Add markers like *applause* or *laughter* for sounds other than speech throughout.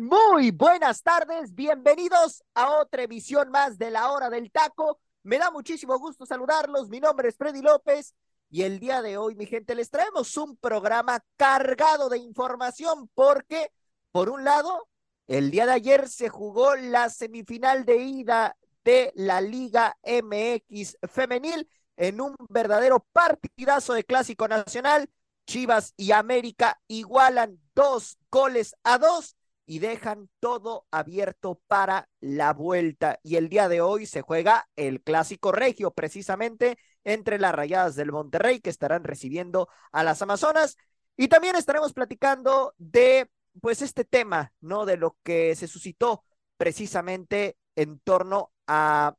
Muy buenas tardes, bienvenidos a otra emisión más de la hora del taco. Me da muchísimo gusto saludarlos, mi nombre es Freddy López y el día de hoy, mi gente, les traemos un programa cargado de información porque, por un lado, el día de ayer se jugó la semifinal de ida de la Liga MX femenil en un verdadero partidazo de clásico nacional. Chivas y América igualan dos goles a dos y dejan todo abierto para la vuelta. Y el día de hoy se juega el clásico regio, precisamente entre las rayadas del Monterrey, que estarán recibiendo a las Amazonas. Y también estaremos platicando de, pues, este tema, ¿no? De lo que se suscitó precisamente en torno a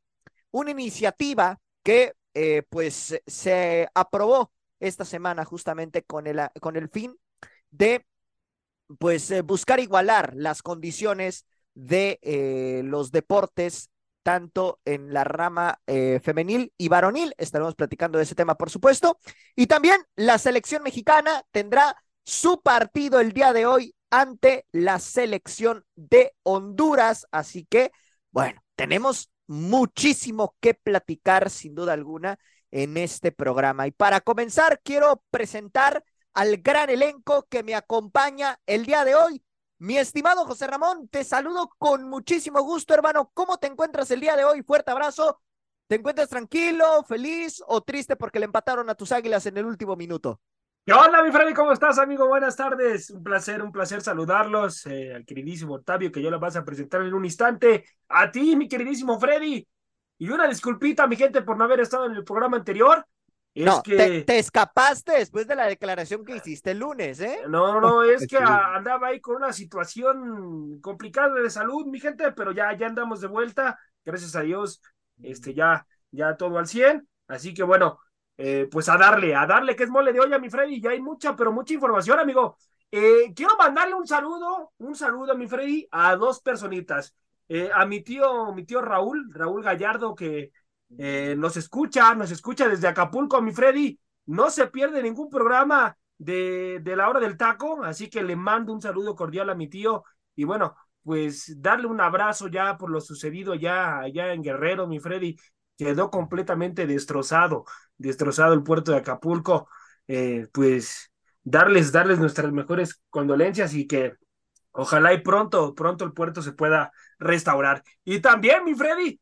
una iniciativa que, eh, pues, se aprobó esta semana justamente con el, con el fin de pues eh, buscar igualar las condiciones de eh, los deportes tanto en la rama eh, femenil y varonil. Estaremos platicando de ese tema, por supuesto. Y también la selección mexicana tendrá su partido el día de hoy ante la selección de Honduras. Así que, bueno, tenemos muchísimo que platicar, sin duda alguna, en este programa. Y para comenzar, quiero presentar al gran elenco que me acompaña el día de hoy. Mi estimado José Ramón, te saludo con muchísimo gusto, hermano. ¿Cómo te encuentras el día de hoy? Fuerte abrazo. ¿Te encuentras tranquilo, feliz o triste porque le empataron a tus águilas en el último minuto? ¿Qué onda, mi Freddy? ¿Cómo estás, amigo? Buenas tardes. Un placer, un placer saludarlos. Eh, al queridísimo Octavio, que yo lo vas a presentar en un instante. A ti, mi queridísimo Freddy. Y una disculpita, mi gente, por no haber estado en el programa anterior no, te, escapaste después de la declaración que hiciste el lunes, ¿eh? No, no, es que andaba ahí con una situación complicada de salud, mi gente, pero ya, ya andamos de vuelta, gracias a Dios, este, ya, ya todo al 100, así que bueno, eh, pues a darle, a darle, que es mole de olla, mi Freddy, ya hay mucha, pero mucha información, amigo. Eh, quiero mandarle un saludo, un saludo a mi Freddy, a dos personitas, eh, a mi tío, mi tío Raúl, Raúl Gallardo, que eh, nos escucha, nos escucha desde Acapulco, mi Freddy. No se pierde ningún programa de, de la hora del taco, así que le mando un saludo cordial a mi tío y bueno, pues darle un abrazo ya por lo sucedido ya allá en Guerrero, mi Freddy. Quedó completamente destrozado, destrozado el puerto de Acapulco. Eh, pues darles, darles nuestras mejores condolencias y que ojalá y pronto, pronto el puerto se pueda restaurar. Y también, mi Freddy,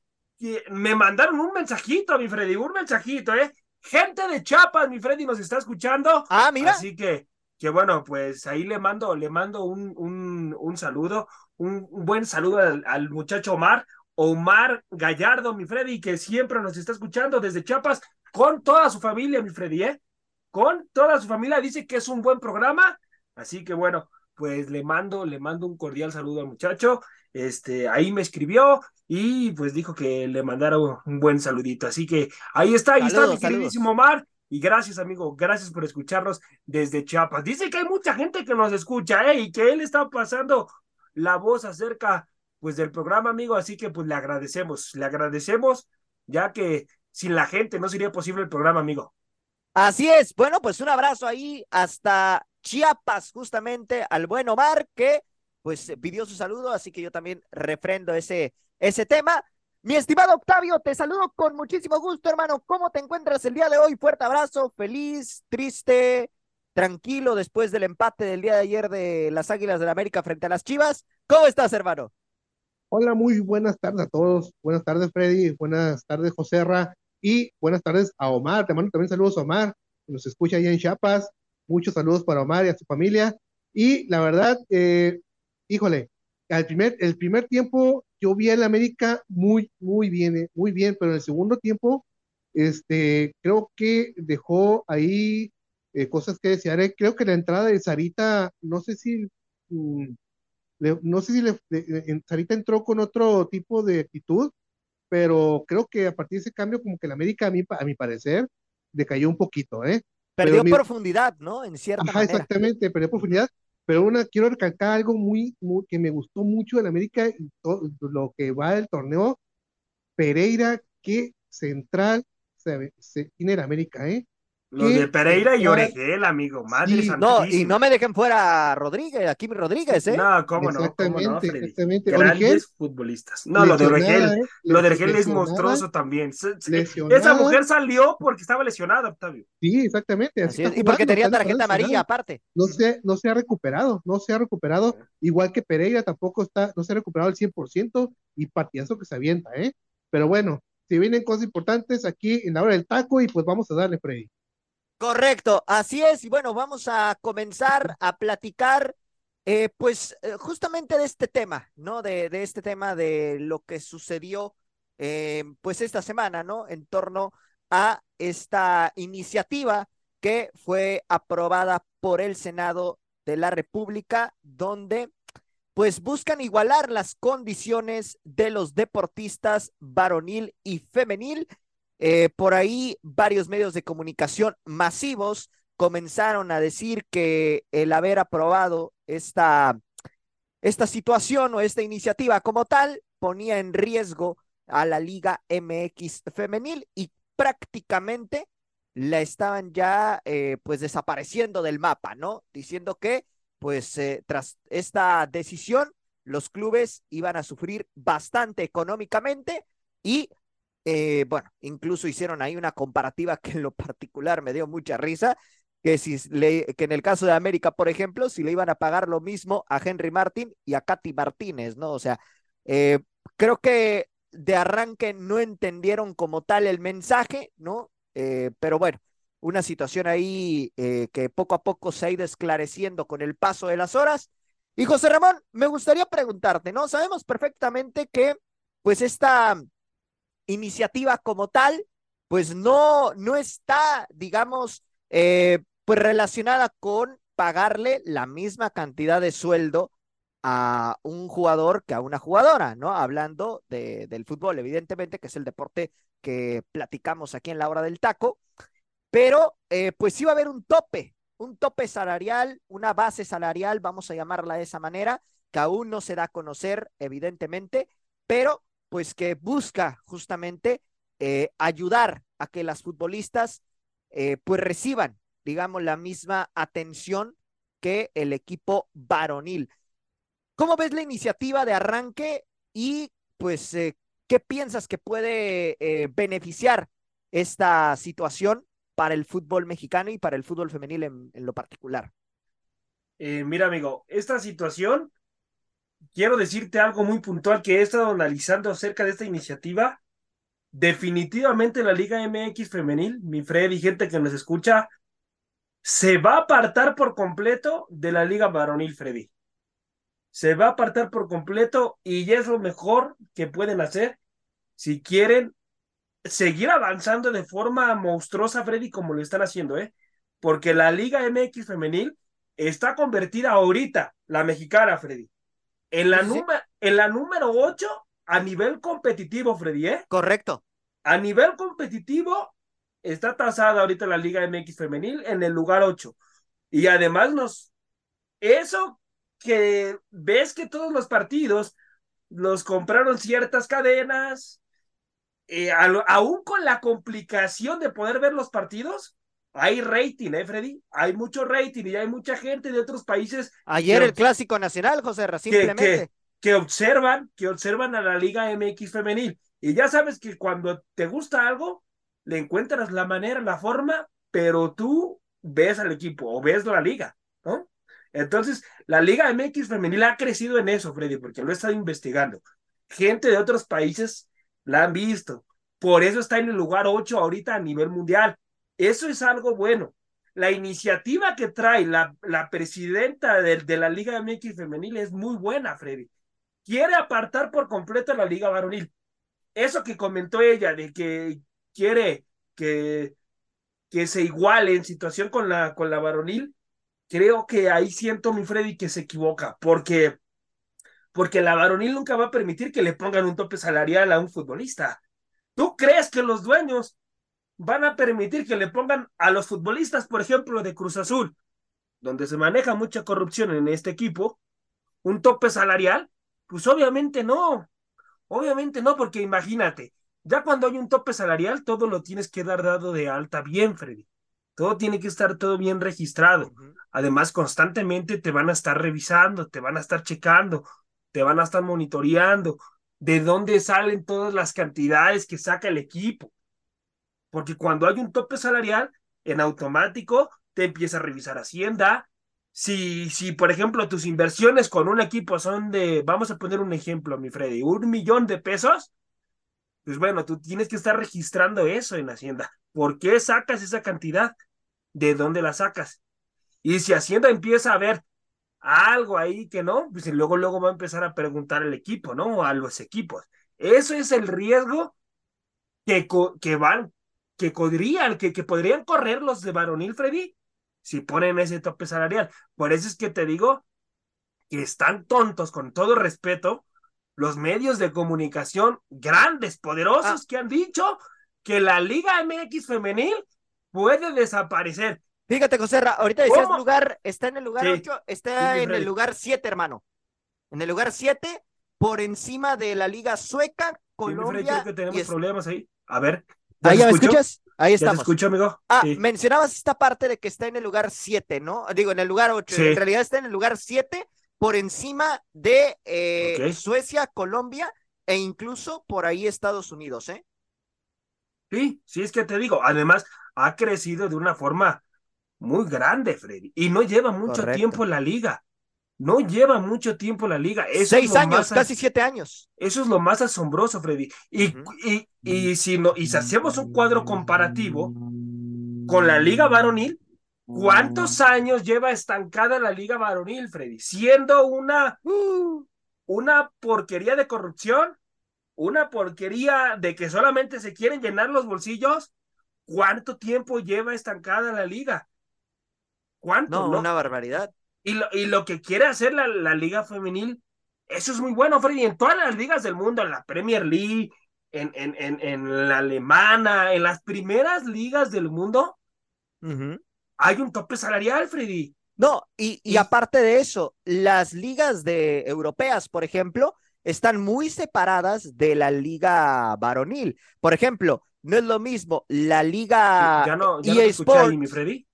me mandaron un mensajito, mi Freddy, un mensajito, ¿eh? Gente de Chiapas, mi Freddy nos está escuchando. Ah, mira. Así que, que bueno, pues ahí le mando, le mando un, un, un saludo, un, buen saludo al, muchacho Omar, Omar Gallardo, mi Freddy, que siempre nos está escuchando desde Chiapas con toda su familia, mi Freddy, ¿eh? Con toda su familia, dice que es un buen programa. Así que bueno, pues le mando, le mando un cordial saludo al muchacho. Este, ahí me escribió y pues dijo que le mandara un, buen saludito. Así que ahí está, ahí está mi queridísimo Omar. Y gracias, amigo, gracias por escucharnos desde Chiapas. Dice que hay mucha gente que nos escucha, ¿eh? Y que él está pasando la voz acerca, pues, del programa, amigo. Así que, pues, le agradecemos, le agradecemos, ya que sin la gente no sería posible el programa, amigo. Así es. Bueno, pues un abrazo ahí hasta Chiapas, justamente al buen Omar, que pues pidió su saludo, así que yo también refrendo ese, ese tema. Mi estimado Octavio, te saludo con muchísimo gusto, hermano. ¿Cómo te encuentras el día de hoy? Fuerte abrazo, feliz, triste, tranquilo después del empate del día de ayer de las Águilas del la América frente a las Chivas. ¿Cómo estás, hermano? Hola, muy buenas tardes a todos. Buenas tardes, Freddy. Buenas tardes, José Ra. Y buenas tardes a Omar. Te mando también saludos a Omar, que nos escucha ahí en Chiapas. Muchos saludos para Omar y a su familia. Y la verdad, eh, híjole, al primer, el primer tiempo yo vi al América muy, muy bien, eh, muy bien, pero en el segundo tiempo, este, creo que dejó ahí eh, cosas que desearé. Creo que la entrada de Sarita, no sé si, mm, no sé si le, Sarita entró con otro tipo de actitud, pero creo que a partir de ese cambio, como que la América, a mí, a mi parecer, decayó un poquito, ¿eh? Perdió profundidad, ¿no? En cierta Ajá, exactamente, perdió profundidad, pero una, quiero recalcar algo muy, que me gustó mucho de la América lo que va del torneo, Pereira, que central se, se tiene la América, ¿eh? Los de Pereira y Oregel, amigo, madre No, y no me dejen fuera a Rodríguez, a Kimi Rodríguez, ¿eh? No, cómo no, cómo no, Exactamente. Grandes futbolistas. No, lo de Oregel, ¿eh? lo de Oregel es monstruoso también. Esa mujer salió porque estaba lesionada, Octavio. Sí, exactamente. y porque tenía tarjeta amarilla aparte. No se, no se ha recuperado, no se ha recuperado, igual que Pereira tampoco está, no se ha recuperado al 100% y partidazo que se avienta, ¿eh? Pero bueno, si vienen cosas importantes aquí en la hora del taco y pues vamos a darle, Freddy. Correcto, así es. Y bueno, vamos a comenzar a platicar, eh, pues eh, justamente de este tema, ¿no? De, este tema de lo que sucedió, eh, pues esta semana, ¿no? En torno a esta iniciativa que fue aprobada por el Senado de la República, donde pues buscan igualar las condiciones de los deportistas varonil y femenil eh, por ahí varios medios de comunicación masivos comenzaron a decir que el haber aprobado esta, esta situación o esta iniciativa como tal ponía en riesgo a la Liga MX femenil y prácticamente la estaban ya eh, pues desapareciendo del mapa, ¿no? Diciendo que pues eh, tras esta decisión los clubes iban a sufrir bastante económicamente y eh, bueno, incluso hicieron ahí una comparativa que en lo particular me dio mucha risa, que, si le, que en el caso de América, por ejemplo, si le iban a pagar lo mismo a Henry Martin y a Katy Martínez, ¿no? O sea, eh, creo que de arranque no entendieron como tal el mensaje, ¿no? Eh, pero bueno, una situación ahí que poco a poco se ha ido esclareciendo con el paso de las horas. Y José Ramón, me gustaría preguntarte, ¿no? Sabemos perfectamente que, pues, esta iniciativa como tal, pues no, no está, digamos, eh, pues relacionada con pagarle la misma cantidad de sueldo a un jugador que a una jugadora, ¿no? Hablando de, del fútbol, evidentemente, que es el deporte que platicamos aquí en la hora del taco, pero eh, pues sí va a haber un tope, un tope salarial, una base salarial, vamos a llamarla de esa manera, que aún no se da a conocer, evidentemente, pero pues que busca justamente eh, ayudar a que las futbolistas eh, pues reciban, digamos, la misma atención que el equipo varonil. ¿Cómo ves la iniciativa de arranque y pues eh, qué piensas que puede beneficiar esta situación para el fútbol mexicano y para el fútbol femenil en, en lo particular? mira, amigo, esta situación quiero decirte algo muy puntual que he estado analizando acerca de esta iniciativa. Definitivamente la Liga MX femenil, mi Freddy, gente que nos escucha, se va a apartar por completo de la Liga varonil, Freddy. Se va a apartar por completo y ya es lo mejor que pueden hacer si quieren seguir avanzando de forma monstruosa, Freddy, como lo están haciendo, ¿eh? Porque la Liga MX femenil está convertida ahorita, la mexicana, Freddy, en la, en la número 8 a nivel competitivo, Freddy, ¿eh? Correcto. A nivel competitivo está tasada ahorita la Liga MX femenil en el lugar 8. Y además nos... Eso que ves que todos los partidos los compraron ciertas cadenas, eh, aún con la complicación de poder ver los partidos, hay rating, ¿eh, Freddy? Hay mucho rating y hay mucha gente de otros países. Ayer el Clásico Nacional, José simplemente. Que, observan, que observan a la Liga MX femenil. Y ya sabes que cuando te gusta algo, le encuentras la manera, la forma, pero tú ves al equipo o ves la liga, ¿no? Entonces, la Liga MX femenil ha crecido en eso, Freddy, porque lo he estado investigando. Gente de otros países la han visto. Por eso está en el lugar 8 ahorita a nivel mundial. Eso es algo bueno. La iniciativa que trae la, la presidenta de, de, la Liga MX femenil es muy buena, Freddy. Quiere apartar por completo la Liga varonil. Eso que comentó ella de que quiere que que se iguale en situación con la, con la varonil, creo que ahí siento mi Freddy que se equivoca, porque, porque la varonil nunca va a permitir que le pongan un tope salarial a un futbolista. ¿Tú crees que los dueños van a permitir que le pongan a los futbolistas, por ejemplo, de Cruz Azul, donde se maneja mucha corrupción en este equipo, un tope salarial? Pues obviamente no, obviamente no, porque imagínate, ya cuando hay un tope salarial, todo lo tienes que dar dado de alta bien, Freddy. Todo tiene que estar todo bien registrado. Además, constantemente te van a estar revisando, te van a estar checando, te van a estar monitoreando de dónde salen todas las cantidades que saca el equipo. Porque cuando hay un tope salarial, en automático te empieza a revisar Hacienda. Si, si, por ejemplo, tus inversiones con un equipo son de, vamos a poner un ejemplo, mi Freddy, un millón de pesos, pues bueno, tú tienes que estar registrando eso en Hacienda. ¿Por qué sacas esa cantidad? ¿De dónde la sacas? Y si Hacienda empieza a ver algo ahí que no, pues luego, luego va a empezar a preguntar al equipo, ¿no? A los equipos. Eso es el riesgo que, que van, que podrían, que, que podrían correr los de Varonil Freddy si ponen ese tope salarial. Por eso es que te digo que están tontos, con todo respeto, los medios de comunicación grandes, poderosos, ah. que han dicho que la Liga MX femenil puede desaparecer. Fíjate, José, ahorita decías lugar, está en el lugar 8, está en el lugar 7, hermano. En el lugar 7, por encima de la Liga Sueca, Colombia. creo que tenemos problemas ahí. A ver. ¿Ahí ya me escuchas? Ahí estamos. ¿Ya te escucho, amigo? Ah, mencionabas esta parte de que está en el lugar 7, ¿no? Digo, en el lugar 8. En realidad está en el lugar 7 por encima de eh, Suecia, Colombia e incluso por ahí Estados Unidos, ¿eh? Sí, sí, es que te digo, además ha crecido de una forma muy grande, Freddy, y no lleva mucho tiempo en la liga. No lleva mucho tiempo la liga. Seis años, casi siete años. Eso es lo más asombroso, Freddy. Y, y, y, si no, y si hacemos un cuadro comparativo con la liga varonil, ¿Cuántos años lleva estancada la Liga Varonil, Freddy? Siendo una, uh. una porquería de corrupción, una porquería de que solamente se quieren llenar los bolsillos. ¿Cuánto tiempo lleva estancada la liga? ¿Cuánto? No, una barbaridad. Y lo, y lo que quiere hacer la, la, liga femenil, eso es muy bueno, Freddy. En todas las ligas del mundo, en la Premier League, en, en, en, en la alemana, en las primeras ligas del mundo, hay un tope salarial, Freddy. No, y, y, aparte de eso, las ligas de europeas, por ejemplo, están muy separadas de la liga varonil. Por ejemplo, no es lo mismo la liga ya no, ya no ahí, mi Freddy.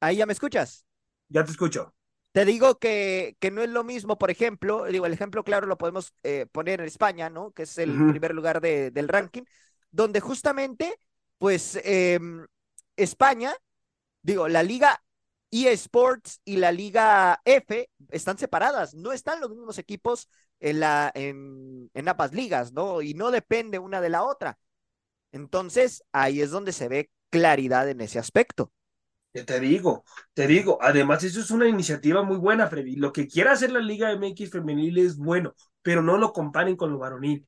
Ahí ya me escuchas. Ya te escucho. Te digo que, que no es lo mismo, por ejemplo, digo, el ejemplo claro lo podemos eh, poner en España, ¿no? Que es el primer lugar de, del ranking, donde justamente, pues, em, España digo, la liga eSports y la liga F están separadas, no están los mismos equipos en, la, en, en ambas ligas, ¿no? Y no depende una de la otra. Entonces, ahí es donde se ve claridad en ese aspecto. Te digo, te digo, además eso es una iniciativa muy buena, Freddy. Lo que quiera hacer la Liga MX femenil es bueno, pero no lo comparen con lo varonil.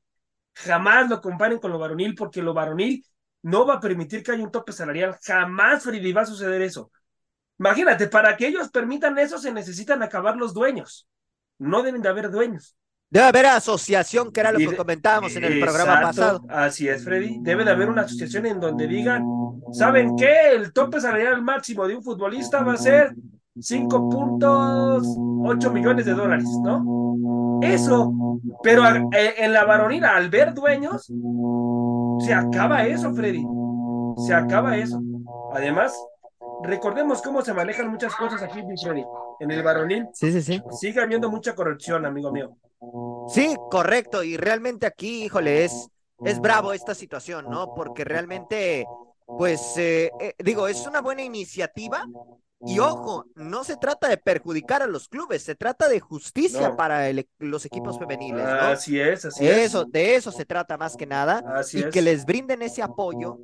Jamás lo comparen con lo varonil porque lo varonil no va a permitir que haya un tope salarial. Jamás, Freddy, va a suceder eso. Imagínate, para que ellos permitan eso se necesitan acabar los dueños. No deben de haber dueños. Debe haber asociación, que era lo que comentábamos en el programa pasado. Así es, Freddy. Debe de haber una asociación en donde digan, ¿saben qué? El tope salarial máximo de un futbolista va a ser 5.8 millones de dólares, ¿no? Eso, pero eh, en la varonina, al ver dueños, se acaba eso, Freddy. Se acaba eso. Además, recordemos cómo se manejan muchas cosas aquí, Freddy. En el varonil. Sí, sí, sí. Sigue habiendo mucha corrupción, amigo mío. Sí, correcto. Y realmente aquí, híjole, es, es bravo esta situación, ¿no? Porque realmente, pues, eh, eh, digo, es una buena iniciativa, y ojo, no se trata de perjudicar a los clubes, se trata de justicia para e, los equipos femeniles. ¿no? Así es, así eso, es. De eso se trata más que nada. y que les brinden ese apoyo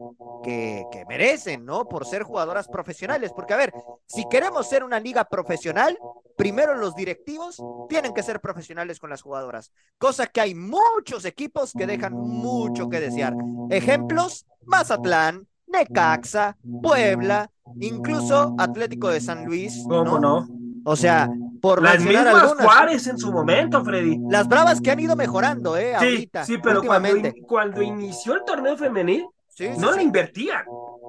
que, que, merecen, ¿no? Por ser jugadoras profesionales. Porque, a ver, si queremos ser una liga profesional, primero los directivos tienen que ser profesionales con las jugadoras. Cosa que hay muchos equipos que dejan mucho que desear. Ejemplos, Mazatlán, Necaxa, Puebla, incluso Atlético de San Luis. ¿Cómo no? O sea, por Las mismas algunas. Juárez en su momento, Freddy. Las bravas que han ido mejorando, ¿eh? Sí, ahorita, sí, pero cuando, in- cuando inició el torneo femenil, Sí, sí, no sí. le invertían.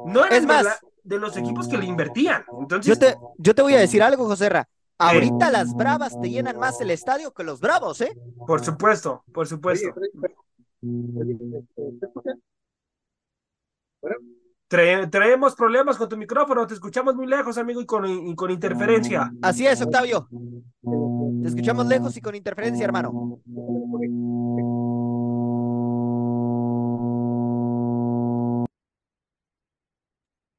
No eran Es más- de, la- de los equipos que le invertían. Entonces, Yo te, yo te voy a decir algo, Joserra. Ahorita las bravas te llenan más el estadio que los bravos, ¿eh? por supuesto, por supuesto. Oye, Freddy, oye, ¿te escuchas? Bueno, Trae- traemos problemas con tu micrófono, te escuchamos muy lejos, amigo, y con, con interferencia. Así es, Octavio. Te escuchamos lejos y con interferencia, hermano.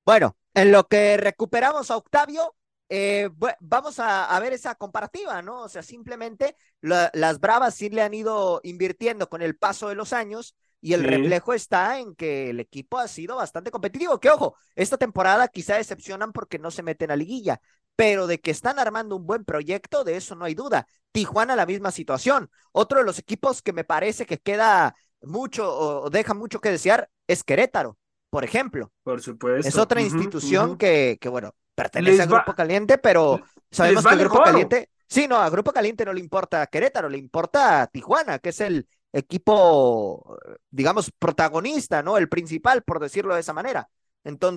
Bueno, en lo que recuperamos a Octavio, eh, vamos a, ver esa comparativa, ¿no? O sea, simplemente la- las Bravas sí le han ido invirtiendo con el paso de los años y el Sí. reflejo está en que el equipo ha sido bastante competitivo. Que ojo, esta temporada quizá decepcionan porque no se meten a liguilla, pero de que están armando un buen proyecto, de eso no hay duda. Tijuana la misma situación. Otro de los equipos que me parece que queda mucho o deja mucho que desear es Querétaro, por ejemplo. Por supuesto. Es otra institución que, que, bueno, pertenece Les a va- Grupo Caliente, pero sabemos que Grupo. Caliente, sí, no, a Grupo Caliente no le importa a Querétaro, le importa a Tijuana, que es el equipo, digamos, protagonista, ¿no? El principal, por decirlo de esa manera.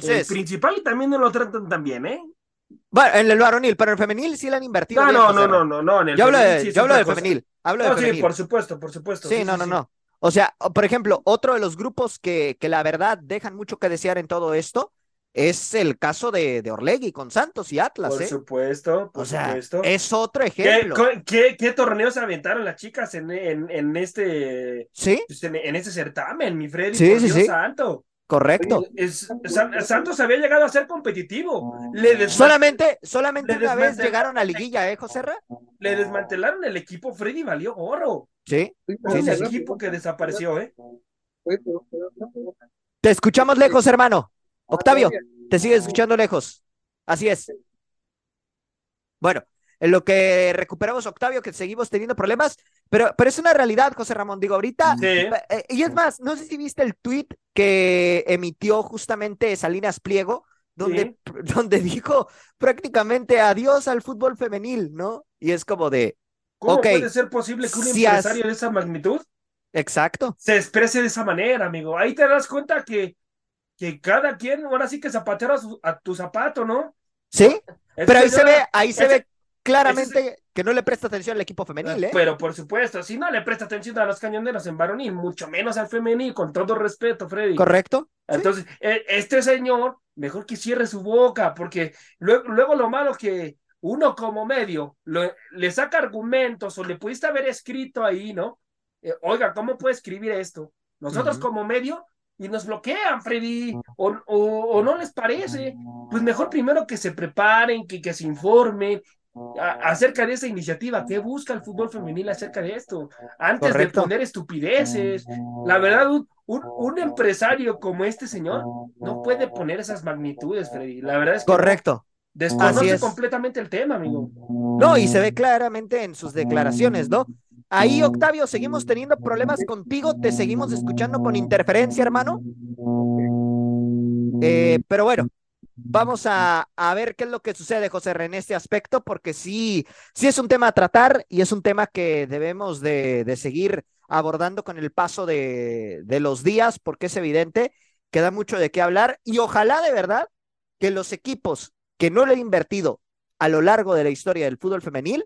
El Entonces, principal también no lo tratan tan bien, ¿eh? bueno, en el varonil, pero en el femenil sí le han invertido. No, bien, no, no, no, no, no. En el Yo hablo femenil de, sí yo hablo otra de cosa. femenil, hablo de No, sí, femenil. por supuesto, por supuesto. Sí, no, no, no. O sea, por ejemplo, otro de los grupos que, que la verdad dejan mucho que desear en todo esto es el caso de, de Orlegui con Santos y Atlas, Por ¿eh? supuesto, por O sea, supuesto. es otro ¿Qué, ejemplo. qué, qué torneos se aventaron las chicas en, en, en este Sí, pues, en, en este certamen, mi Freddy? Sí, por sí, Dios sí. santo. correcto. Es- San- Santos había llegado a ser competitivo. Le, desma- Solamente, solamente le una vez llegaron a liguilla, ¿eh, José Ra? le desmantelaron el equipo. Freddy valió oro. Sí. Un sí, sí. equipo que desapareció, ¿eh? Te escuchamos lejos, hermano. Octavio, te sigue escuchando lejos. Así es. Bueno, en lo que recuperamos, Octavio, que seguimos teniendo problemas, pero, pero es una realidad, José Ramón. Digo, ahorita Sí. Eh, Y es más, no sé si viste el tweet que emitió justamente Salinas Pliego, donde, *laughs* donde dijo prácticamente adiós al fútbol femenil, ¿no? Y es como de, ¿Cómo puede ser posible que un Si has- empresario de esa magnitud exacto, se exprese de esa manera, amigo? Ahí te das cuenta que, que cada quien, ahora sí que zapatero a, su- a tu zapato, ¿no? ¿sí? Es Pero ahí se ve, ahí se ve claramente que no le presta atención al equipo femenil, ¿eh? Pero por supuesto, si no le presta atención a los cañoneros en varonil, mucho menos al femenil, con todo respeto, Freddy. ¿Correcto? Entonces, e- este señor, mejor que cierre su boca, porque luego, luego lo malo que uno como medio lo- le saca argumentos o le pudiste haber escrito ahí, ¿no? Eh, Oiga, ¿cómo puede escribir esto? Nosotros como medio y nos bloquean, Freddy, o, o- o no les parece. Pues mejor primero que se preparen, que, que se informen a- acerca de esa iniciativa. ¿Qué busca el fútbol femenil acerca de esto? Antes Correcto. de poner estupideces. La verdad, un, un, un empresario como este señor no puede poner esas magnitudes, Freddy. La verdad es que. Correcto. Así desconoce es. completamente el tema, amigo. No, y se ve claramente en sus declaraciones, ¿no? Ahí, Octavio, seguimos teniendo problemas contigo, te seguimos escuchando con interferencia, hermano. Eh, pero bueno, vamos a, a ver qué es lo que sucede, José, en este aspecto, porque sí, sí es un tema a tratar y es un tema que debemos de, de seguir abordando con el paso de, de los días, porque es evidente que da mucho de qué hablar y ojalá de verdad que los equipos que no le han invertido a lo largo de la historia del fútbol femenil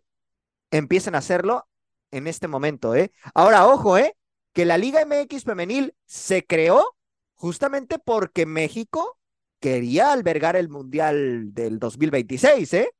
empiecen a hacerlo en este momento, ¿eh? Ahora, ojo, ¿eh? Que la Liga MX femenil se creó justamente porque México quería albergar el Mundial del 2026, ¿eh?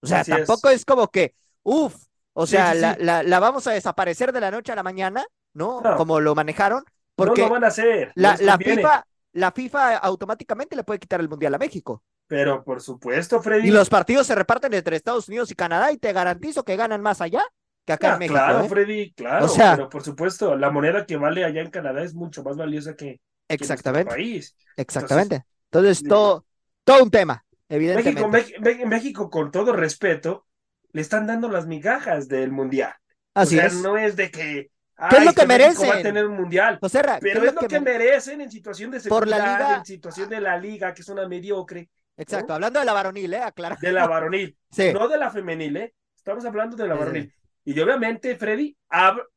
O sea, Así tampoco es. como que, uff, o sea, sí, la, sí. La, la vamos a desaparecer de la noche a la mañana, ¿no? No. Como lo manejaron, porque no lo van a hacer. la, la. FIFA, la FIFA automáticamente le puede quitar el Mundial a México. Pero por supuesto, Freddy. Y los partidos se reparten entre Estados Unidos y Canadá y te garantizo que ganan más allá que acá Ah, en México. claro, ¿eh? Freddy, claro. O sea- pero por supuesto, la moneda que vale allá en Canadá es mucho más valiosa que, que en nuestro Exactamente, país. exactamente. Entonces, todo, todo un tema, México, evidentemente. Me- México, con todo respeto, le están dando las migajas del mundial. Así o sea, es. no es de que ¿Qué es lo que merecen? Va a tener un mundial. pero es, lo que, merecen en situación de seguridad, por la liga... en situación de la liga, que es una mediocre. Exacto, hablando de la varonil, ¿eh? Aclara. De la varonil, *laughs* sí. no de la femenil, ¿eh? Estamos hablando de la varonil. Y obviamente, Freddy,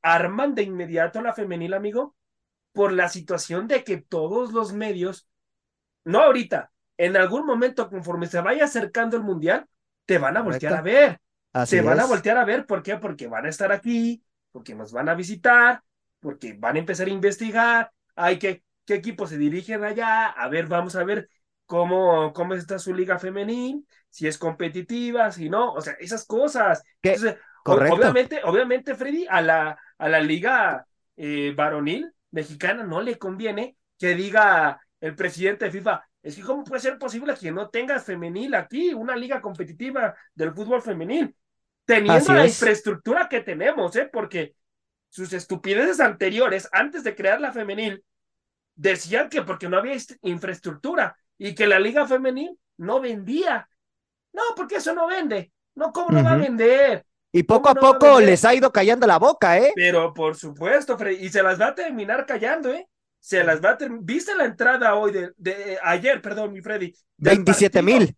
arman de inmediato a la femenil, amigo, por la situación de que todos los medios, no ahorita, en algún momento, conforme se vaya acercando el mundial, te van a voltear a ver. Así te van a voltear a ver, ¿por qué? Porque van a estar aquí, porque nos van a visitar, porque van a empezar a investigar, hay que, qué equipos se dirigen allá, a ver, vamos a ver cómo, cómo está su liga femenil, si es competitiva, si no, o sea, esas cosas. Entonces, obviamente, obviamente, Freddy, a la, a la liga eh, varonil mexicana no le conviene que diga el presidente de FIFA, es que cómo puede ser posible que no tengas femenil aquí, una liga competitiva del fútbol femenil, teniendo la infraestructura que tenemos, ¿eh? Porque sus estupideces anteriores, antes de crear la femenil, decían que porque no había infraestructura y que la liga femenil no vendía. No, porque eso no vende. No, ¿cómo no va a vender? Y poco a poco les ha ido callando la boca, ¿eh? Pero por supuesto, Freddy, y se las va a terminar callando, ¿eh? Se las va a terminar. ¿Viste la entrada hoy de, de ayer, perdón, mi Freddy? 27 mil.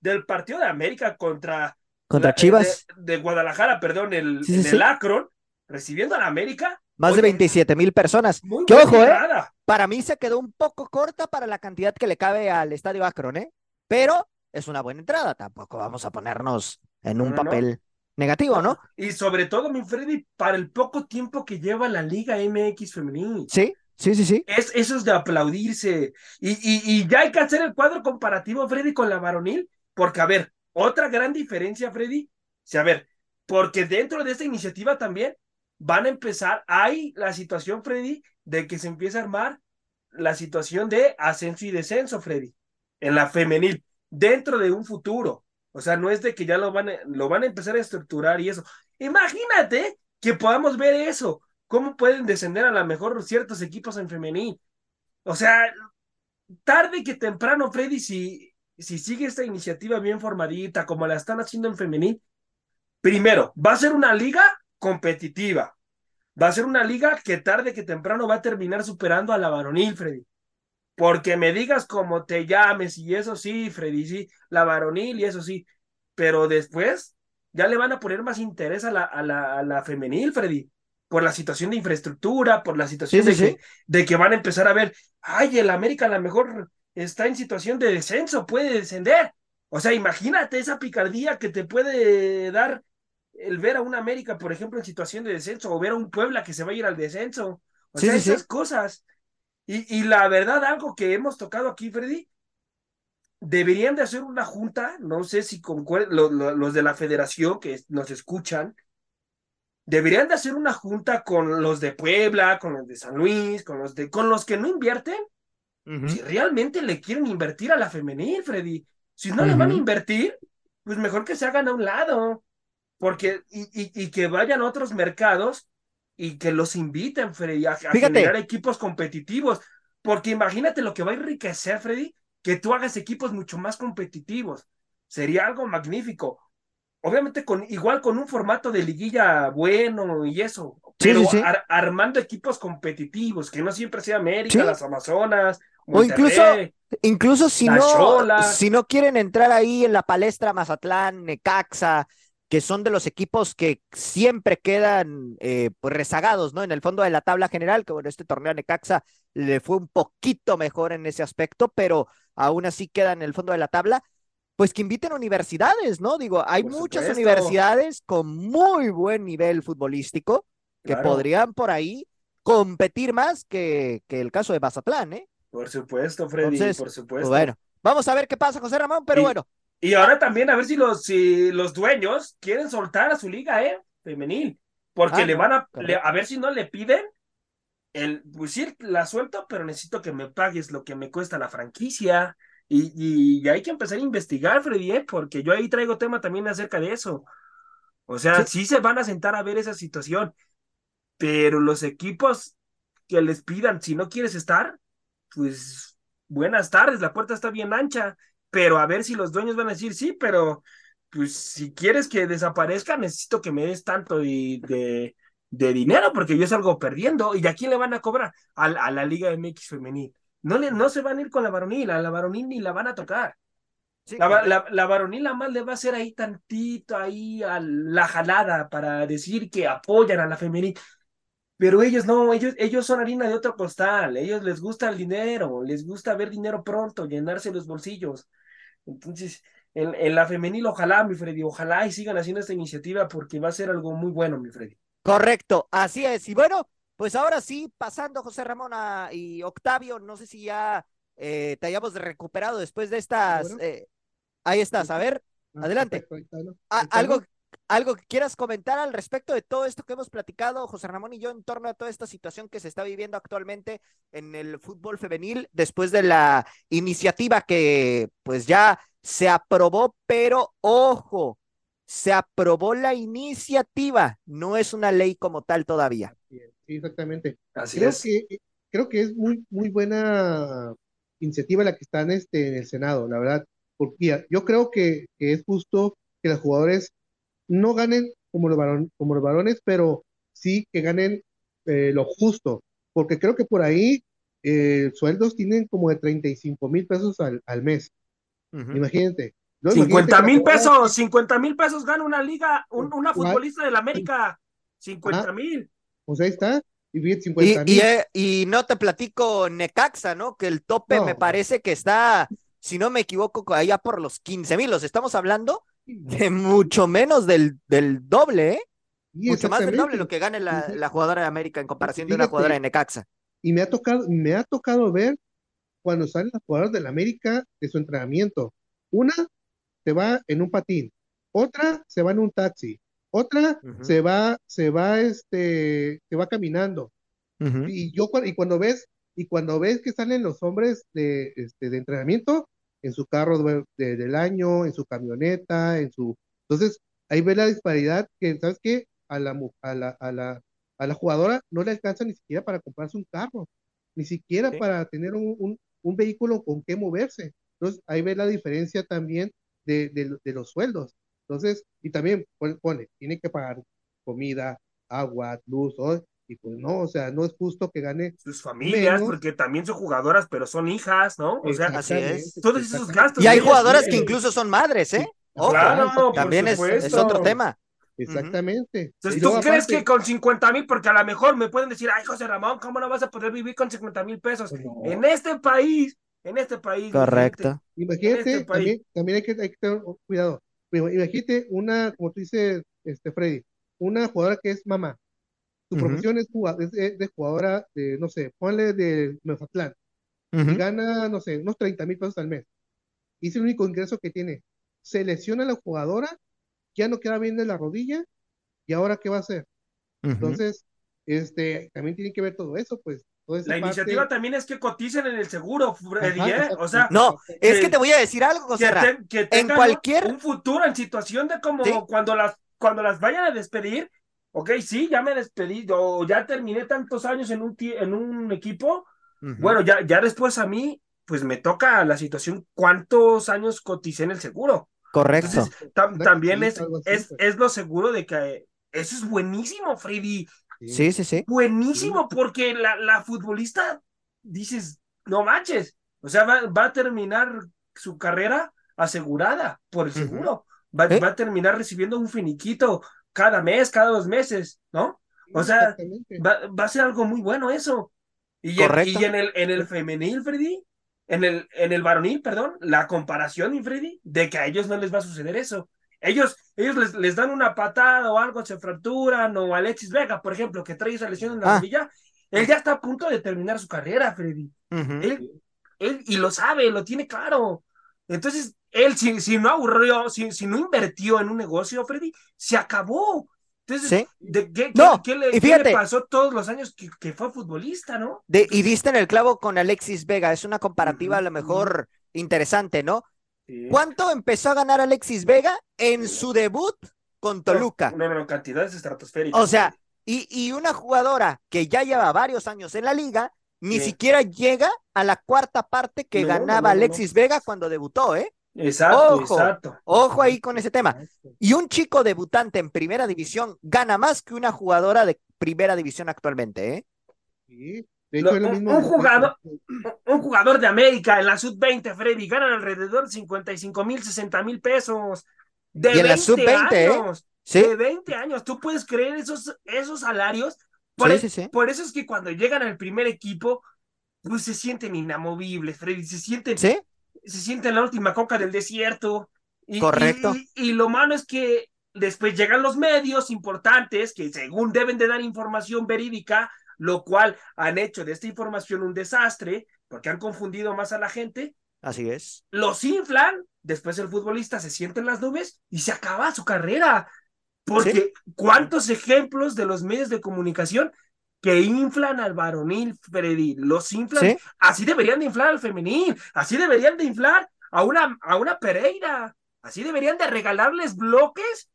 Del partido de América contra. Contra Chivas. De, Guadalajara, perdón, el, el Akron, recibiendo a la América. Más de 27 mil personas. Muy ¿Qué ojo, eh? Para mí se quedó un poco corta para la cantidad que le cabe al estadio Akron, ¿eh? Pero es una buena entrada. Tampoco vamos a ponernos en un papel negativo, ¿no? *laughs* Y sobre todo, mi Freddy, para el poco tiempo que lleva la Liga MX femenil. Sí, sí, sí, sí. Es, eso es de aplaudirse. Y, y, y ya hay que hacer el cuadro comparativo, Freddy, con la varonil, porque, a ver, otra gran diferencia, Freddy, sí, a ver, porque dentro de esta iniciativa también van a empezar, hay la situación, Freddy, de que se empieza a armar la situación de ascenso y descenso, Freddy, en la femenil, dentro de un futuro. O sea, no es de que ya lo van a, lo van a empezar a estructurar y eso. Imagínate que podamos ver eso. ¿Cómo pueden descender a lo mejor ciertos equipos en femenil? O sea, tarde que temprano, Freddy, si, si sigue esta iniciativa bien formadita, como la están haciendo en femenil, primero, va a ser una liga competitiva. Va a ser una liga que tarde que temprano va a terminar superando a la varonil, Freddy. Porque me digas cómo te llames y eso sí, Freddy, sí, la varonil y eso sí. Pero después ya le van a poner más interés a la, a la, a la femenil, Freddy. Por la situación de infraestructura, por la situación de, Que, de que van a empezar a ver, ay, el América a lo mejor está en situación de descenso, puede descender. O sea, imagínate esa picardía que te puede dar el ver a una América, por ejemplo, en situación de descenso, o ver a un Puebla que se va a ir al descenso. O sea, esas cosas. Y, y, la verdad, algo que hemos tocado aquí, Freddy, deberían de hacer una junta, no sé si con los de la federación que nos escuchan, deberían de hacer una junta con los de Puebla, con los de San Luis, con los de, con los que no invierten, si realmente le quieren invertir a la femenil, Freddy. Si no le van a invertir, pues mejor que se hagan a un lado porque y, y, que vayan a otros mercados y que los inviten, Freddy, a, generar equipos competitivos, porque imagínate lo que va a enriquecer, Freddy, que tú hagas equipos mucho más competitivos. Sería algo magnífico. Obviamente con igual con un formato de liguilla bueno y eso, pero armando equipos competitivos, que no siempre sea América, las Amazonas, o incluso, incluso si no, si no quieren entrar ahí en la palestra Mazatlán, Necaxa, que son de los equipos que siempre quedan eh, pues rezagados, ¿no? En el fondo de la tabla general, que bueno, este torneo a Necaxa le fue un poquito mejor en ese aspecto, pero aún así queda en el fondo de la tabla, pues que inviten universidades, ¿no? Digo, hay muchas universidades con muy buen nivel futbolístico que podrían por ahí competir más que, que el caso de Bazatlán, ¿eh? Por supuesto, Freddy, por pues supuesto. bueno, vamos a ver qué pasa, José Ramón, pero bueno, y ahora también a ver si los, si los dueños quieren soltar a su liga, ¿eh? Femenil. Porque ah, le van a, a ver si no le piden el, pues sí, la suelto, pero necesito que me pagues lo que me cuesta la franquicia. Y, y, hay que empezar a investigar, Freddy, ¿eh? porque yo ahí traigo tema también acerca de eso. O sea, sí. sí se van a sentar a ver esa situación, pero los equipos que les pidan, si no quieres estar, pues buenas tardes, la puerta está bien ancha pero a ver si los dueños van a decir sí, pero pues si quieres que desaparezca, necesito que me des tanto de, de dinero, porque yo salgo perdiendo. ¿Y a quién le van a cobrar? A, la Liga MX femenil. No, le, no se van a ir con la varonil, a la varonil ni la van a tocar. la, la, la, varonil la más le va a hacer ahí tantito, ahí a la jalada para decir que apoyan a la femenil. Pero ellos no, ellos, ellos son harina de otro costal, ellos les gusta el dinero, les gusta ver dinero pronto, llenarse los bolsillos. Entonces, en, en la femenil, ojalá, mi Freddy, ojalá y sigan haciendo esta iniciativa porque va a ser algo muy bueno, mi Freddy. Correcto, así es. Y bueno, pues ahora sí, pasando José Ramón y Octavio, no sé si ya eh, te hayamos recuperado después de estas. Eh, ahí estás, a ver, ah, adelante. algo, algo que quieras comentar al respecto de todo esto que hemos platicado, José Ramón y yo, en torno a toda esta situación que se está viviendo actualmente en el fútbol femenil, después de la iniciativa que pues ya se aprobó, pero ojo, se aprobó la iniciativa, no es una ley como tal todavía. Sí, exactamente. creo Que, creo que es muy, muy buena iniciativa la que está en, este, en el Senado, la verdad, porque yo creo que, es justo que los jugadores no ganen como los, como los varones, pero sí que ganen eh, lo justo, porque creo que por ahí eh, sueldos tienen como de 35 mil pesos al, al mes. Imagínate, 50 mil pesos, 50 mil pesos gana una liga, una futbolista del América. 50 mil. Pues ahí está. Y, y, eh, y, no te platico Necaxa, ¿no? Que el tope me parece que está, si no me equivoco, allá por los 15 mil. Los estamos hablando de mucho menos del, del doble, ¿eh? Mucho más del doble lo que gane la, la jugadora de América en comparación de una jugadora de Necaxa. Y me ha tocado, me ha tocado ver cuando salen las jugadoras del América de su entrenamiento. Una se va en un patín, otra se va en un taxi, otra se va, se va, este, se va caminando. Y yo y cuando ves, y cuando ves que salen los hombres de, este, de entrenamiento en su carro del año, en su camioneta, en su, entonces ahí ves la disparidad que, ¿sabes qué? A la, a la, a la, a la jugadora no le alcanza ni siquiera para comprarse un carro, ni siquiera para tener un, un, un, vehículo con qué moverse. Entonces ahí ves la diferencia también de, los sueldos. Entonces, y también pone, tiene que pagar comida, agua, luz, y pues no, o sea, no es justo que gane. Sus familias, porque también son jugadoras, pero son hijas, ¿no? O sea, así es. Todos esos gastos. Y hay jugadoras que incluso son madres, ¿eh? claro, también es, es, otro tema. Exactamente. Entonces, ¿tú crees que con 50 mil, porque a lo mejor me pueden decir, ay, José Ramón, ¿cómo no vas a poder vivir con 50 mil pesos? Pues en este país en este país. Correcto. Imagínate, este también, también hay, que, hay que tener cuidado. Imagínate una, como tú dices, este, Freddy, una jugadora que es mamá. Su profesión es, de, jugadora de, no sé, ponle de Mefatlán. Y gana, no sé, unos 30 mil pesos al mes. Y es el único ingreso que tiene. Se lesiona la jugadora, ya no queda bien de la rodilla, y ahora qué va a hacer. Entonces, este, también tiene que ver todo eso, pues la iniciativa también es que coticen en el seguro, Freddy, ¿eh? O sea, no, es que te voy a decir algo, José que, en cualquier un futuro en situación de como cuando las cuando las vayan a despedir, ok, sí, ya me despedí, o ya terminé tantos años en un en un equipo, bueno, ya ya después a mí pues me toca la situación cuántos años coticé en el seguro. Correcto. también es, es, pues. es lo seguro de que eso es buenísimo, Freddy. Sí, sí, sí. Buenísimo, porque la, la futbolista, dices, no manches, o sea, va, va a terminar su carrera asegurada por el seguro. Va, va, a terminar recibiendo un finiquito cada mes, cada dos meses, ¿no? O sea, va, va a ser algo muy bueno eso. Y, en, y en el, en el femenil, Freddy, en el, en el varonil, perdón, la comparación, Freddy, de que a ellos no les va a suceder eso. Ellos, ellos les, les, dan una patada o algo, se fracturan, o Alexis Vega, por ejemplo, que trae esa lesión en la ah. rodilla, él ya está a punto de terminar su carrera, Freddy. él, él, y lo sabe, lo tiene claro. Entonces, él, si, si no aburrió, si, si, no invirtió en un negocio, Freddy, se acabó. Entonces, ¿de qué, qué, le, pasó todos los años que, fue futbolista, no? De, y diste en el clavo con Alexis Vega, es una comparativa a lo mejor interesante, ¿no? ¿Cuánto empezó a ganar Alexis Vega en su debut con Toluca? No, no, no, cantidades estratosféricas. O sea, y, y, una jugadora que ya lleva varios años en la liga, ni siquiera llega a la cuarta parte que ganaba Alexis Vega cuando debutó, ¿eh? Exacto, ojo, exacto. Ojo ahí con ese tema. Y un chico debutante en primera división gana más que una jugadora de primera división actualmente, ¿eh? Sí. De hecho, Lo- es lo un, mismo un jugador, un jugador de América en la sub-20, Freddy, ganan alrededor de 55 mil, 60 mil pesos. De Y en la 20 sub-20, ¿eh? años. Sí, De 20 años. ¿Tú puedes creer esos, esos salarios? Por, Sí, e- sí, sí. por eso es que cuando llegan al primer equipo, pues se sienten inamovibles, Freddy. Se sienten, sí, se sienten la última coca del desierto. Y, Correcto. Y, y lo malo es que después llegan los medios importantes que según deben de dar información verídica, lo cual han hecho de esta información un desastre porque han confundido más a la gente, así es. los inflan, después el futbolista se siente en las nubes y se acaba su carrera. Porque cuántos ejemplos de los medios de comunicación que inflan al varonil, Freddy, los inflan. Sí, Así deberían de inflar al femenil, así deberían de inflar a una, a una Pereira, así deberían de regalarles bloques,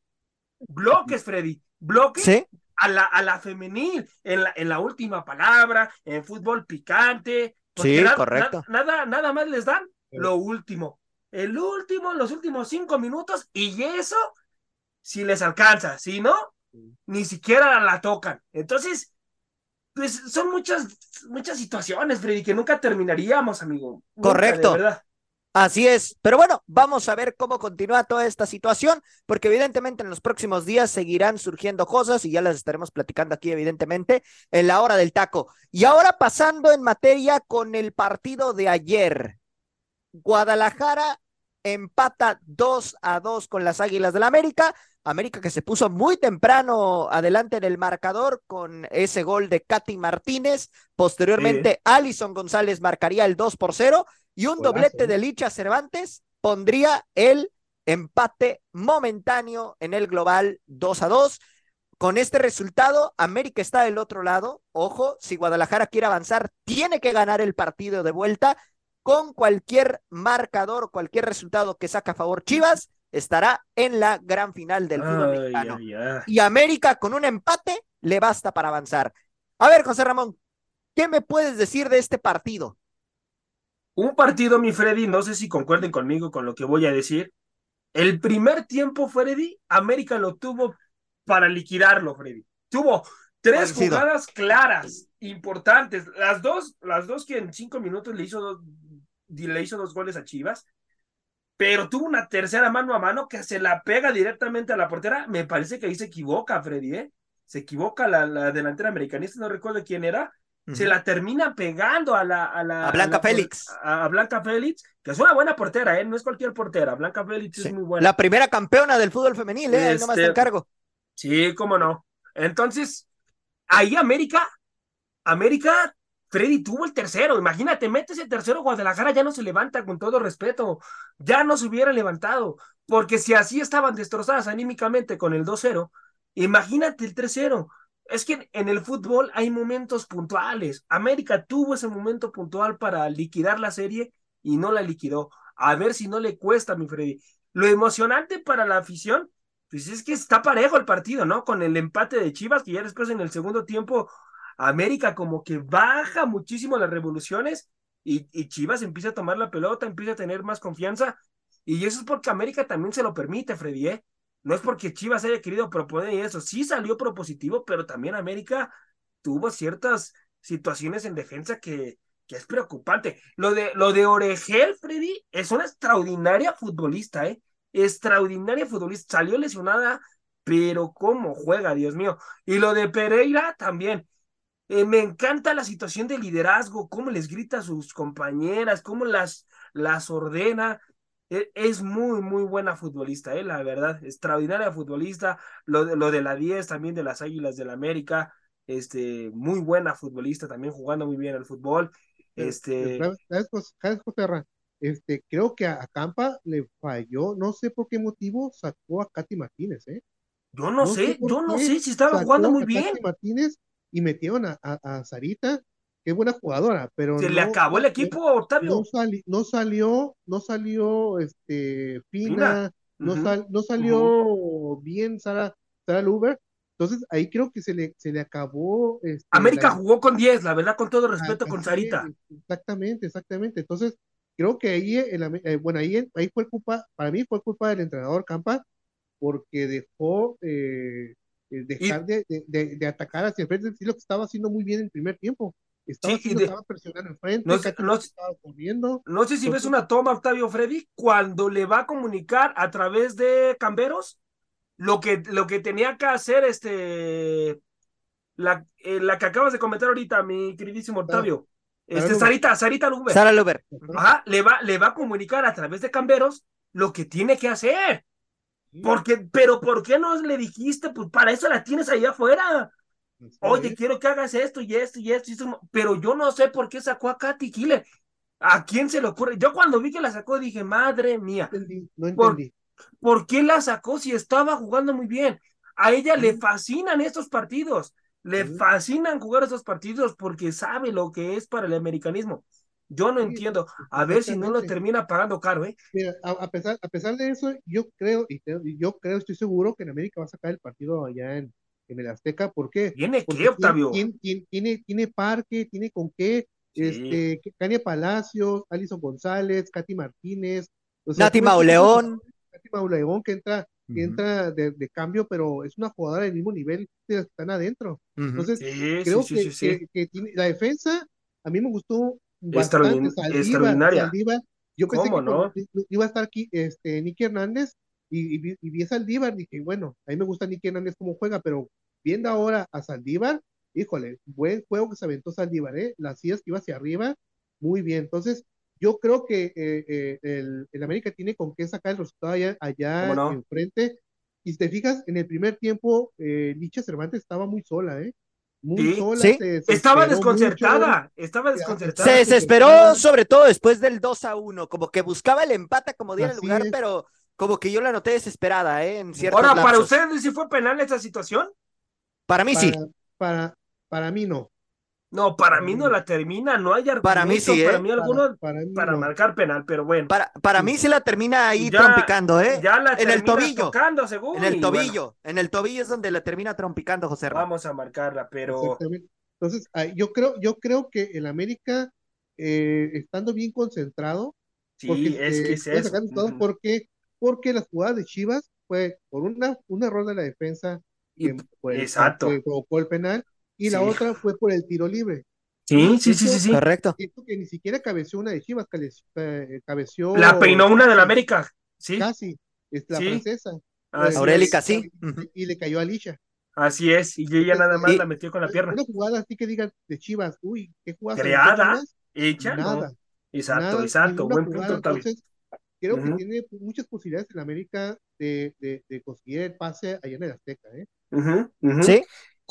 bloques, Freddy, bloques sí, a, la, a la femenil, en la, en la última palabra, en fútbol picante. Sí, na- correcto. na- nada, nada más les dan lo último, el último, los últimos cinco minutos, y eso, si les alcanza, si no, ni siquiera la tocan. Entonces, pues son muchas, muchas situaciones, Freddy, que nunca terminaríamos, amigo. Nunca, Correcto. Así es, pero bueno, vamos a ver cómo continúa toda esta situación, porque evidentemente en los próximos días seguirán surgiendo cosas y ya las estaremos platicando aquí, evidentemente, en la hora del taco. Y ahora pasando en materia con el partido de ayer. Guadalajara empata 2 a 2 con las Águilas del la América. América que se puso muy temprano adelante en el marcador con ese gol de Katy Martínez. Posteriormente, Alison González marcaría el 2 por 0 y un doblete ¿eh? de Licha Cervantes pondría el empate momentáneo en el global 2 a 2. Con este resultado, América está del otro lado. Ojo, si Guadalajara quiere avanzar, tiene que ganar el partido de vuelta con cualquier marcador, cualquier resultado que saca a favor Chivas, estará en la gran final del fútbol Ay, mexicano. ay, ay. Y América con un empate le basta para avanzar. A ver, José Ramón, ¿qué me puedes decir de este partido? Un partido, mi Freddy, no sé si concuerden conmigo con lo que voy a decir. El primer tiempo, Freddy, América lo tuvo para liquidarlo, Freddy. Tuvo tres jugadas claras, importantes. Las dos, las dos que en cinco minutos le hizo dos, le hizo dos goles a Chivas. Pero tuvo una tercera mano a mano que se la pega directamente a la portera. Me parece que ahí se equivoca, Freddy, ¿eh? Se equivoca la, la delantera americanista, no recuerdo quién era. Se la termina pegando a la. A, la, A Blanca la- Félix. A, a Blanca Félix, que es una buena portera, ¿eh? No es cualquier portera. Blanca Félix Sí. es muy buena. La primera campeona del fútbol femenil, ¿eh? Ahí nomás Este, encargo. Sí, cómo no. Entonces, ahí América, América, Freddy tuvo el tercero. Imagínate, mete ese tercero, Guadalajara ya no se levanta con todo respeto. Ya no se hubiera levantado. Porque si así estaban destrozadas anímicamente con el 2-0, imagínate el 3-0. Es que en el fútbol hay momentos puntuales. América tuvo ese momento puntual para liquidar la serie y no la liquidó. A ver si no le cuesta, mi Freddy. Lo emocionante para la afición, pues es que está parejo el partido, ¿no? Con el empate de Chivas, que ya después en el segundo tiempo, América como que baja muchísimo las revoluciones y, y Chivas empieza a tomar la pelota, empieza a tener más confianza. Y eso es porque América también se lo permite, Freddy, ¿eh? No es porque Chivas haya querido proponer eso, sí salió propositivo, pero también América tuvo ciertas situaciones en defensa que, que es preocupante. Lo de, lo de Oregel, Freddy, es una extraordinaria futbolista, ¿eh? Extraordinaria futbolista. Salió lesionada, pero cómo juega, Dios mío. Y lo de Pereira también. Eh, me encanta la situación de liderazgo, cómo les grita a sus compañeras, cómo las, las ordena. E- Es muy, muy buena futbolista, eh, la verdad, extraordinaria futbolista. Lo de, lo de la 10 también de las Águilas del América, este, muy buena futbolista también, jugando muy bien al fútbol. Este, ¿Sabes, sabes, Jos- sabes, Joserra? Este, creo que a, Campa le falló, no sé por qué motivo sacó a Katy Martínez, ¿eh? yo no, No sé sé, yo no sé si estaba jugando muy bien. Katy Martínez y metieron a, a, a Sarita, que es buena jugadora, pero Se no, le acabó el equipo, Octavio. no, sali- no salió, no salió este Fina. Fina, no, Ujú. sal- no salió bien Sara, Sara Luber, entonces ahí creo que se le, se le acabó este, América la- jugó con 10, la verdad, con todo respeto, con Sarita. Exactamente, exactamente. Entonces, creo que ahí, eh, bueno, ahí, ahí fue culpa, para mí fue culpa del entrenador Campa, porque dejó eh, dejar de, de, de, atacar hacia el frente, sí lo que estaba haciendo muy bien en el primer tiempo. Estaba, sí, haciendo, estaba presionando el frente, no, sé, no, estaba corriendo. No sé si ves una toma, Octavio Freddy, cuando le va a comunicar a través de Camberos lo que, lo que tenía que hacer este la, eh, la que acabas de comentar ahorita, mi queridísimo Octavio. Este, Sarita, Sarita Luber. Sara Luber. Ajá, le va, le va a comunicar a través de Camberos lo que tiene que hacer. Porque, pero ¿por qué no le dijiste? Pues para eso la tienes ahí afuera. Oye, quiero que hagas esto y esto y esto, y esto. Pero yo no sé por qué sacó a Katy Killer. ¿A quién se le ocurre? Yo cuando vi que la sacó dije, madre mía. No entendí, no entendí. ¿Por, ¿por qué la sacó si estaba jugando muy bien? A ella le fascinan estos partidos. Le fascinan jugar esos partidos porque sabe lo que es para el americanismo. Yo no entiendo. A ver si no lo termina pagando caro, ¿eh? Mira, a, pesar, a pesar de eso, yo creo, y yo creo, estoy seguro que en América va a sacar el partido allá en, en el Azteca. ¿Por qué? ¿Tiene qué, Octavio? Tiene, tiene, tiene, parque, tiene con qué. Este, Cania Palacios, Alison González, Katy Martínez. O sea, Nati Mauleón. Katy Mauleón que entra, que entra de, de, cambio, pero es una jugadora del mismo nivel que están adentro. Entonces, creo que, que, que tiene, la defensa, a mí me gustó bastante extraordinaria. Yo pensé que no? iba a estar aquí este, Nicky Hernández y, y, y, vi a Saldívar, dije, bueno, a mí me gusta Nicky Hernández como juega, pero viendo ahora a Saldívar, híjole, buen juego que se aventó Saldívar, ¿eh? Las sillas que iba hacia arriba, muy bien. Entonces, yo creo que eh, eh, el, el, América tiene con qué sacar el resultado allá, allá no? enfrente. Y si te fijas, en el primer tiempo, eh, Licha Cervantes estaba muy sola, ¿eh? Muy ¿Sí? sola, ¿Sí? se estaba desconcertada, mucho. estaba desconcertada. Se desesperó sobre todo después del 2 a 1, como que buscaba el empate como diera el lugar, es. pero como que yo la noté desesperada, ¿eh? En Ahora, lapsos. ¿para ustedes si fue penal esta situación? Para mí para, sí. Para, para mí no. No, para mí no la termina, no hay argumento para mí, sí, ¿eh? para mí alguno para, para, mí para no. marcar penal, pero bueno. Para, para mí sí la termina ahí ya, trompicando, ¿eh? Ya la en el tobillo. Tocando, según, en el tobillo, bueno. en el tobillo es donde la termina trompicando José Ramón. Vamos a marcarla, pero entonces yo creo yo creo que el América eh, estando bien concentrado, sí, porque, es eh, que es eso. Todo -huh. porque porque las jugadas de Chivas fue por una un error de la defensa que, exacto. que provocó el penal y sí. la otra fue por el tiro libre. Sí, sí, sí, sí, sí. Correcto. Que ni siquiera cabeció una de Chivas, eh, cabeció. La peinó una de la América, sí. Casi, es la sí. francesa. Así Aurélica, es. sí. Y, le cayó a Alicia. Así es, y ella nada más la metió con la pierna. Una jugada así que digan de Chivas, uy, qué jugada. Creada, hecha, nada. No. Exacto, nada, exacto, buen jugada, punto, Entonces, creo uh -huh. que tiene muchas posibilidades en América de, de, de conseguir el pase allá en el Azteca, ¿eh? Uh -huh, uh -huh. Sí.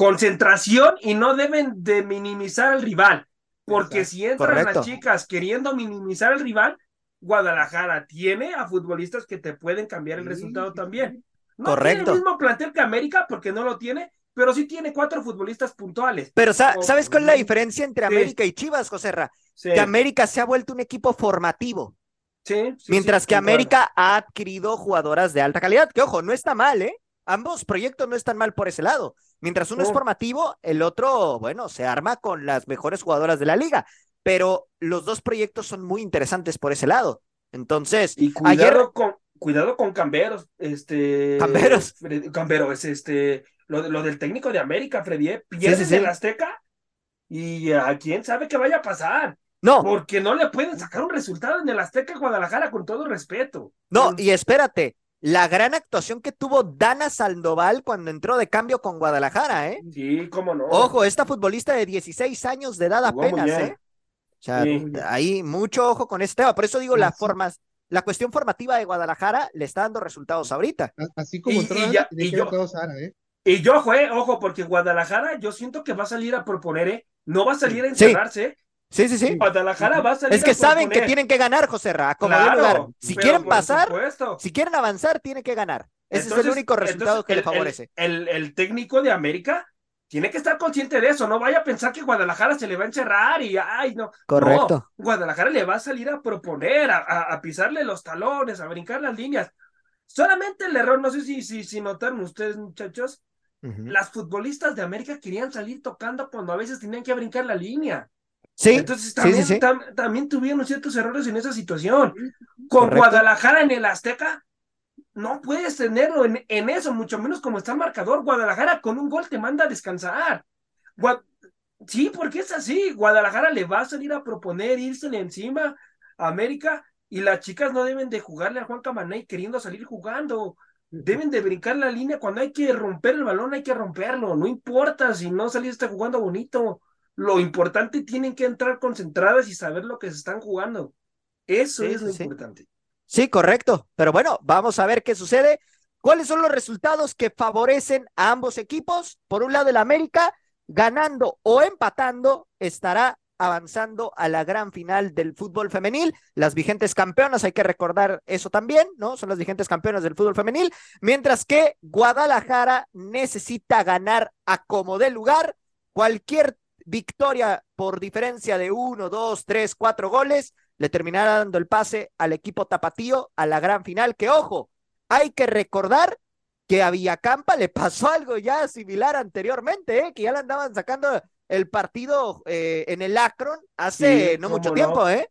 Concentración y no deben de minimizar al rival. Porque Exacto. si entran Correcto. las chicas queriendo minimizar al rival, Guadalajara tiene a futbolistas que te pueden cambiar el resultado también. No Correcto. tiene el mismo plantel que América porque no lo tiene, pero sí tiene cuatro futbolistas puntuales. Pero ¿sabes cuál es la diferencia entre América sí. y Chivas, José Ra? Sí. Que América se ha vuelto un equipo formativo. Sí, Mientras que América ha adquirido jugadoras de alta calidad, que ojo, no está mal, ¿eh? Ambos proyectos no están mal por ese lado. Mientras uno oh. es formativo, el otro, bueno, se arma con las mejores jugadoras de la liga. Pero los dos proyectos son muy interesantes por ese lado. Entonces, y cuidado ayer... con cuidado con Camberos, este Camberos, Camberos, este lo, lo del técnico de América, Freddy, ¿eh? sí, sí, sí. el Azteca y a quién sabe qué vaya a pasar. No. Porque no le pueden sacar un resultado en el Azteca Guadalajara con todo respeto. No, y espérate, la gran actuación que tuvo Dana Sandoval cuando entró de cambio con Guadalajara, ¿eh? Sí, cómo no. Ojo, esta futbolista de 16 años de edad apenas, ¿eh? O sea, sí. ahí mucho ojo con este tema. Por eso digo, sí, la forma, la cuestión formativa de Guadalajara le está dando resultados ahorita. Así como y, entró, y, ya, y yo, Sara, ¿eh? y yo, ojo, eh, ojo, porque Guadalajara yo siento que va a salir a proponer, ¿eh? No va a salir a encerrarse, Sí, sí, sí. Guadalajara va a salir Es que a saben que tienen que ganar, José Ra, como claro, lugar. Si quieren pasar, si quieren avanzar, tienen que ganar. Ese entonces, es el único resultado que el, le favorece. El, el, el, técnico de América tiene que estar consciente de eso. No vaya a pensar que Guadalajara se le va a encerrar y ay, no. Correcto. No, Guadalajara le va a salir a proponer, a, a, a, pisarle los talones, a brincar las líneas. Solamente el error, no sé si, si, si notaron ustedes, muchachos, uh -huh. las futbolistas de América querían salir tocando cuando a veces tenían que brincar la línea. Sí. Entonces también, también tuvieron ciertos errores en esa situación. Con Guadalajara en el Azteca, no puedes tenerlo en, en, eso, mucho menos como está el marcador. Guadalajara con un gol te manda a descansar. sí, porque es así. Guadalajara le va a salir a proponer irse encima a América y las chicas no deben de jugarle a Juan Camaney queriendo salir jugando. Deben de brincar la línea cuando hay que romper el balón, hay que romperlo. No importa si no saliste jugando bonito. Lo importante tienen que entrar concentradas y saber lo que se están jugando. Eso es lo importante. Sí, correcto. Pero bueno, vamos a ver qué sucede. ¿Cuáles son los resultados que favorecen a ambos equipos? Por un lado, el América ganando o empatando estará avanzando a la gran final del fútbol femenil. Las vigentes campeonas, hay que recordar eso también, ¿no? Son las vigentes campeonas del fútbol femenil, mientras que Guadalajara necesita ganar a como de lugar. Cualquier victoria por diferencia de uno, dos, tres, cuatro goles le terminará dando el pase al equipo tapatío a la gran final, que ojo, hay que recordar que a Villacampa le pasó algo ya similar anteriormente, ¿eh? que ya le andaban sacando el partido eh, en el Akron hace no mucho tiempo, ¿eh?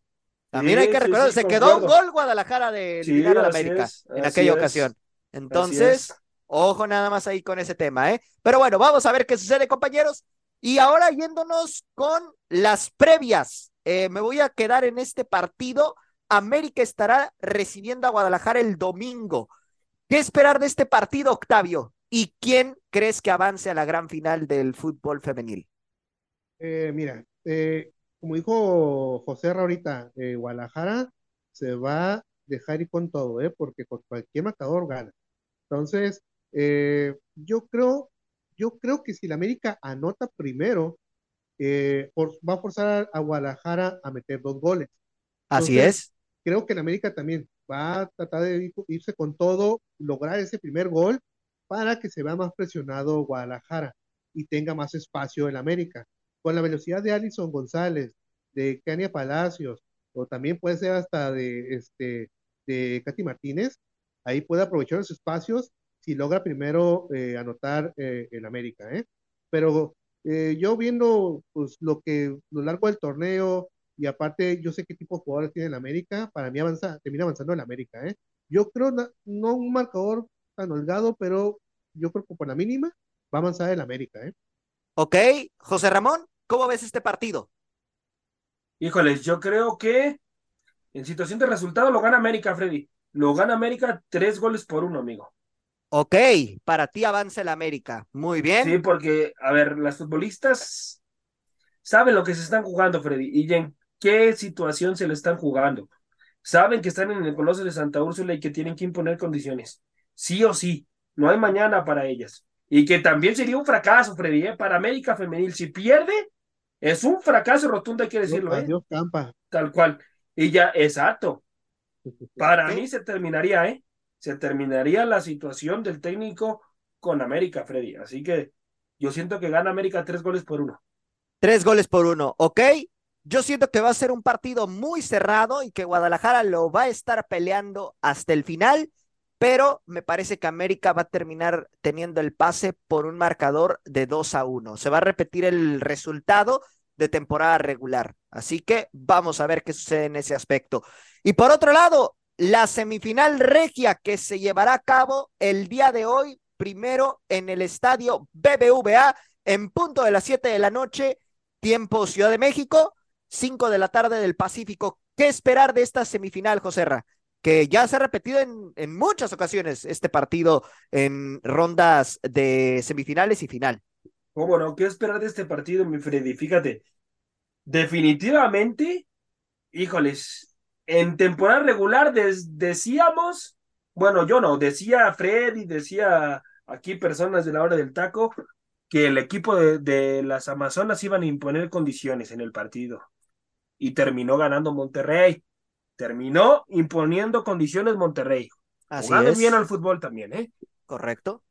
También hay que recordar, se quedó un gol Guadalajara de eliminar a América en aquella ocasión. Entonces, ojo nada más ahí con ese tema, ¿eh? Pero bueno, vamos a ver qué sucede, compañeros. Y ahora yéndonos con las previas, eh, me voy a quedar en este partido. América estará recibiendo a Guadalajara el domingo. ¿Qué esperar de este partido, Octavio? ¿Y quién crees que avance a la gran final del fútbol femenil? Eh, mira, eh, como dijo José ahorita, eh, Guadalajara se va a dejar ir con todo, ¿eh? porque con cualquier marcador gana. Entonces, yo creo, yo creo que si la América anota primero, va a forzar a, Guadalajara a meter dos goles. Así es. Creo que la América también va a tratar de irse con todo, lograr ese primer gol para que se vea más presionado Guadalajara y tenga más espacio en América con la velocidad de Alison González, de Kania Palacios, o también puede ser hasta de, este, de Katy Martínez, ahí puede aprovechar los espacios si logra primero eh, anotar eh, en América. ¿eh? Pero eh, yo viendo pues, lo que lo largo del torneo, y aparte yo sé qué tipo de jugadores tiene el América, para mí avanza, termina avanzando en América. ¿eh? Yo creo, no, no un marcador tan holgado, pero yo creo que por la mínima va a avanzar el América. ¿eh? Ok, José Ramón. ¿Cómo ves este partido? Híjoles, yo creo que en situación de resultado lo gana América, Freddy. Lo gana América tres goles por uno, amigo. Ok, para ti avanza el América. Muy bien. Sí, porque, a ver, las futbolistas saben lo que se están jugando, Freddy, y en qué situación se le están jugando. Saben que están en el Coloso de Santa Úrsula y que tienen que imponer condiciones. Sí o sí, no hay mañana para ellas. Y que también sería un fracaso, Freddy, ¿eh? para América Femenil. Si pierde, es un fracaso rotundo, hay que decirlo. ¿eh? Campa. Tal cual. Y ya, exacto. Para mí se terminaría, ¿eh? Se terminaría la situación del técnico con América, Freddy. Así que yo siento que gana América tres goles por uno. Tres goles por uno, ¿ok? Yo siento que va a ser un partido muy cerrado y que Guadalajara lo va a estar peleando hasta el final pero me parece que América va a terminar teniendo el pase por un marcador de 2 a 1. Se va a repetir el resultado de temporada regular. Así que vamos a ver qué sucede en ese aspecto. Y por otro lado, la semifinal regia que se llevará a cabo el día de hoy, primero en el estadio BBVA, en punto de las 7 de la noche, tiempo Ciudad de México, 5 de la tarde del Pacífico. ¿Qué esperar de esta semifinal, José Ra? que ya se ha repetido en, en muchas ocasiones este partido en rondas de semifinales y final. ¿Cómo no? ¿Qué esperar de este partido, mi Freddy? Fíjate, definitivamente, híjoles, en temporada regular decíamos, bueno, yo no, decía Freddy, decía aquí personas de la hora del taco, que el equipo de, de las Amazonas iban a imponer condiciones en el partido. Y terminó ganando Monterrey terminó imponiendo condiciones Monterrey. Así Jugando bien al fútbol también, ¿eh? Correcto.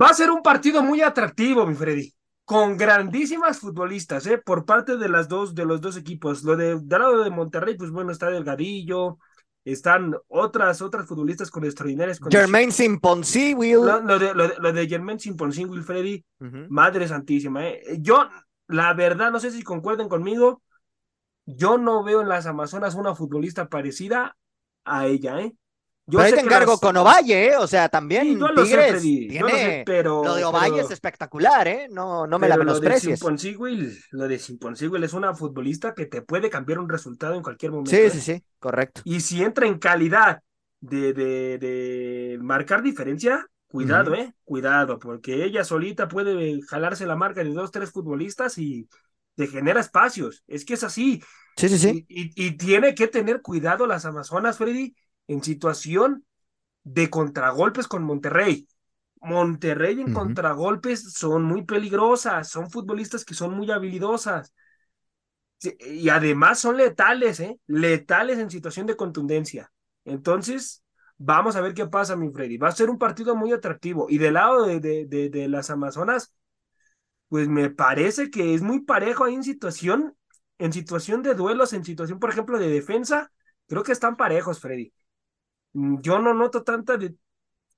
Va a ser un partido muy atractivo, mi Freddy, con grandísimas futbolistas, ¿eh? Por parte de las dos, de los dos equipos. Lo de, del lado de Monterrey, pues bueno, está Delgadillo, están otras, otras futbolistas con extraordinarias condiciones. Jermaine Simponsi, Will. Lo, de, lo, de Jermaine Simponsi, Will Freddy, madre santísima, ¿eh? Yo, la verdad, no sé si concuerden conmigo, yo no veo en las Amazonas una futbolista parecida a ella, ¿eh? Yo te encargo con Ovalle, ¿eh? O sea, también lo Tigres sé, tiene... pero, lo de Ovalle es espectacular, ¿eh? No, no me la menosprecies. Lo de lo de Simponsigüil es una futbolista que te puede cambiar un resultado en cualquier momento. Sí, ¿eh? sí, sí, correcto. Y si entra en calidad de, de, de marcar diferencia, cuidado, ¿eh? Cuidado, porque ella solita puede jalarse la marca de dos, tres futbolistas y te genera espacios. Es que es así. Sí, sí, sí. Y, y tiene que tener cuidado las Amazonas, Freddy, en situación de contragolpes con Monterrey. Monterrey en contragolpes son muy peligrosas, son futbolistas que son muy habilidosas. Y además son letales, ¿eh? Letales en situación de contundencia. Entonces, vamos a ver qué pasa, mi Freddy. Va a ser un partido muy atractivo. Y del lado de, de, de, de las Amazonas, pues me parece que es muy parejo ahí en situación, en situación de duelos, en situación, por ejemplo, de defensa. Creo que están parejos, Freddy. Mm, yo no noto tanta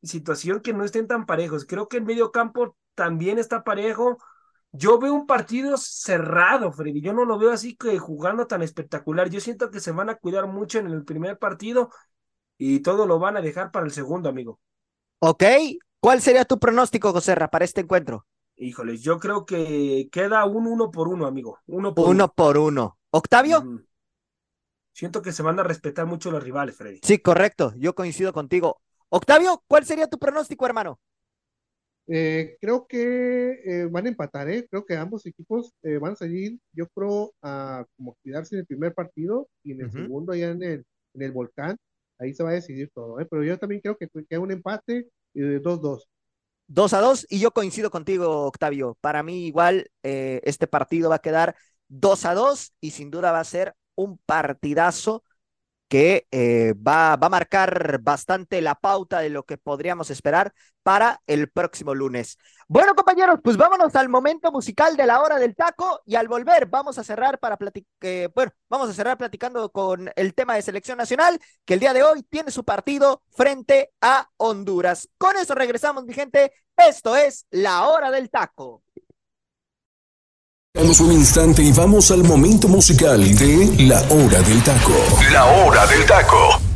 situación que no estén tan parejos. Creo que el medio campo también está parejo. Yo veo un partido cerrado, Freddy. Yo no lo veo así que jugando tan espectacular. Yo siento que se van a cuidar mucho en el primer partido y todo lo van a dejar para el segundo, amigo. Ok. ¿Cuál sería tu pronóstico, José para este encuentro? Híjoles, yo creo que queda un uno por uno, amigo. Uno por uno. por uno. ¿Octavio? Siento que se van a respetar mucho los rivales, Freddy. Sí, correcto, yo coincido contigo. Octavio, ¿cuál sería tu pronóstico, hermano? Eh, creo que eh, van a empatar, ¿eh? creo que ambos equipos eh, van a salir, yo creo, a como quedarse en el primer partido y en el segundo ya en el, en el volcán, ahí se va a decidir todo, ¿eh? pero yo también creo que queda un empate y de 2-2. 2 a 2 y yo coincido contigo, Octavio. Para mí igual este partido va a quedar 2 a 2 y sin duda va a ser un partidazo que eh, va, va, a marcar bastante la pauta de lo que podríamos esperar para el próximo lunes. Bueno, compañeros, pues vámonos al momento musical de la hora del taco y al volver vamos a cerrar para eh, bueno, vamos a cerrar platicando con el tema de selección nacional, que el día de hoy tiene su partido frente a Honduras. Con eso regresamos, mi gente. Esto es la hora del taco. Damos un instante y vamos al momento musical de La Hora del Taco. La Hora del Taco.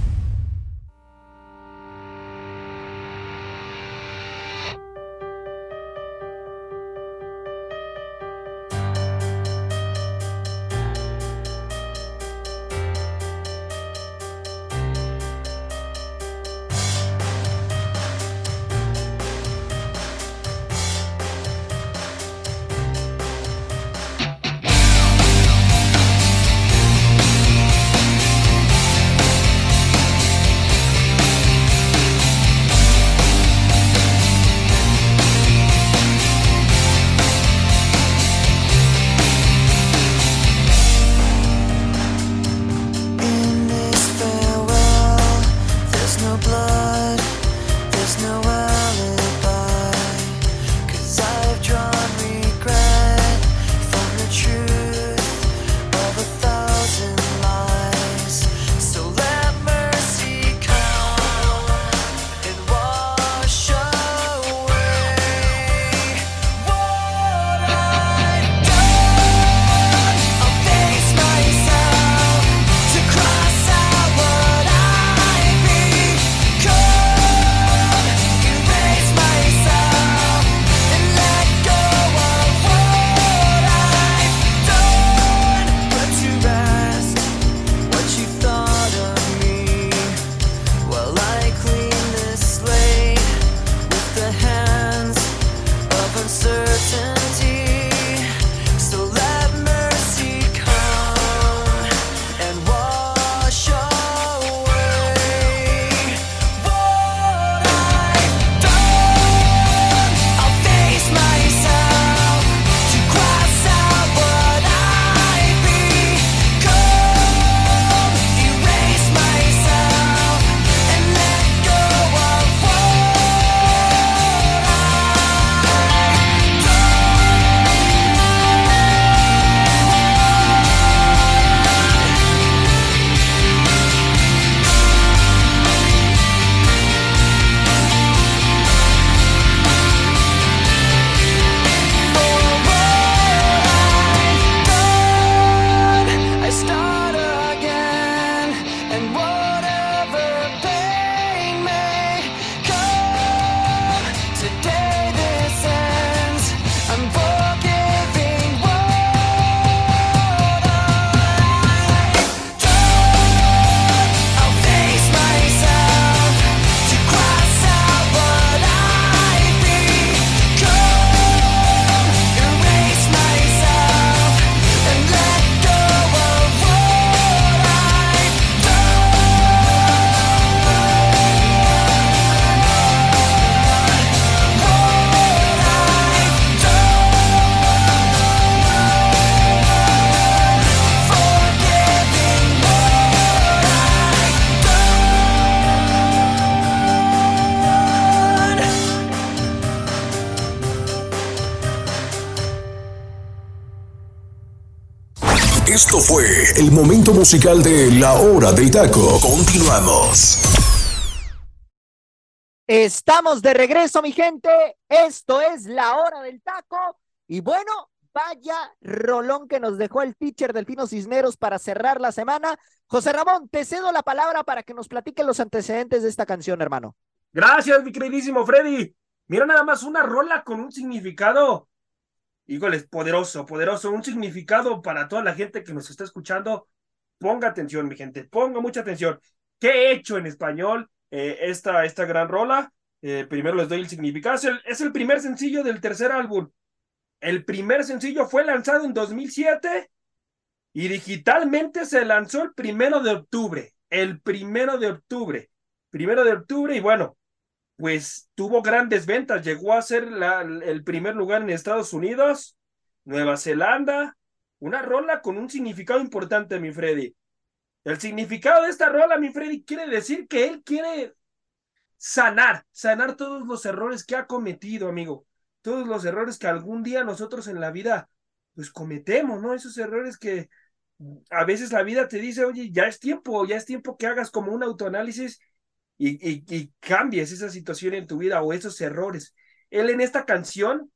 Musical de La Hora del Taco. Continuamos. Estamos de regreso, mi gente. Esto es La Hora del Taco. Y bueno, vaya rolón que nos dejó el teacher Delfino Cisneros para cerrar la semana. José Ramón, te cedo la palabra para que nos platiquen los antecedentes de esta canción, hermano. Gracias, mi queridísimo Freddy. Mira nada más una rola con un significado híjoles, poderoso, poderoso, un significado para toda la gente que nos está escuchando. Ponga atención, mi gente, ponga mucha atención. ¿Qué he hecho en español eh, esta, esta gran rola? Eh, primero les doy el significado. Es el, es el primer sencillo del tercer álbum. El primer sencillo fue lanzado en 2007 y digitalmente se lanzó el primero de octubre. El primero de octubre. Primero de octubre y bueno, pues tuvo grandes ventas, llegó a ser el primer lugar en Estados Unidos, Nueva Zelanda, una rola con un significado importante, mi Freddy. El significado de esta rola, mi Freddy, quiere decir que él quiere sanar, sanar todos los errores que ha cometido, amigo, todos los errores que algún día nosotros en la vida, pues cometemos, ¿no? Esos errores que a veces la vida te dice, oye, ya es tiempo, ya es tiempo que hagas como un autoanálisis y, cambies esa situación en tu vida o esos errores. Él en esta canción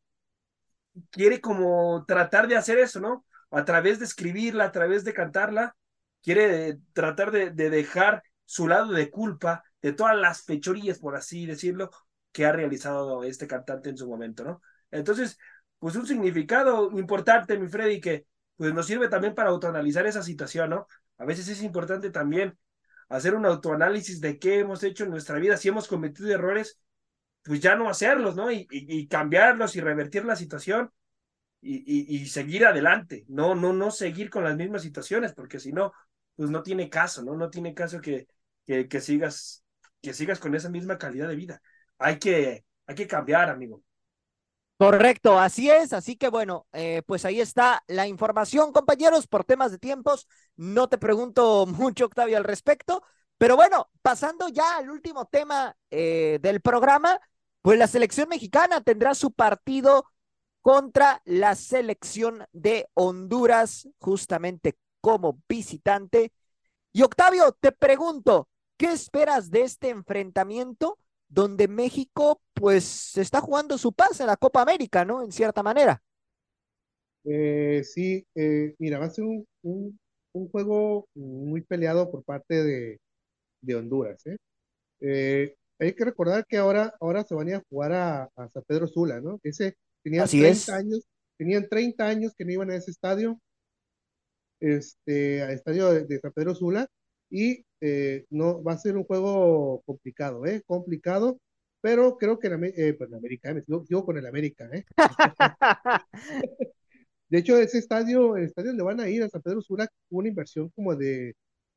quiere como tratar de hacer eso, ¿no? A través de escribirla, a través de cantarla, quiere tratar de, dejar su lado de culpa de todas las fechorías, por así decirlo, que ha realizado este cantante en su momento, ¿no? Entonces, pues un significado importante, mi Freddy, que pues nos sirve también para autoanalizar esa situación, ¿no? A veces es importante también hacer un autoanálisis de qué hemos hecho en nuestra vida, si hemos cometido errores, pues ya no hacerlos, ¿no? Y, cambiarlos y revertir la situación y, seguir adelante, no, no, no seguir con las mismas situaciones, porque si no, pues no tiene caso, ¿no? No tiene caso que, que, sigas, que sigas con esa misma calidad de vida. Hay que, hay que cambiar, amigo. Correcto, así es, así que bueno, eh, pues ahí está la información, compañeros, por temas de tiempos, no te pregunto *laughs* mucho, Octavio, al respecto, pero bueno, pasando ya al último tema eh, del programa, pues la selección mexicana tendrá su partido contra la selección de Honduras, justamente como visitante. Y Octavio, te pregunto, ¿qué esperas de este enfrentamiento? donde México pues está jugando su paz en la Copa América, ¿no? En cierta manera. Eh, sí, eh, mira, va a ser un, un, juego muy peleado por parte de, de Honduras. ¿eh? ¿eh? hay que recordar que ahora, ahora se van a jugar a, a San Pedro Sula, ¿no? Ese, tenían 30 años, tenían 30 años que no iban a ese estadio, este, al estadio de, de San Pedro Sula, y eh, no va a ser un juego complicado, ¿eh? Complicado, pero creo que en, eh, pues América, me con el América, ¿eh? *laughs* de hecho, ese estadio, el estadio le van a ir a San Pedro Sula una inversión como de,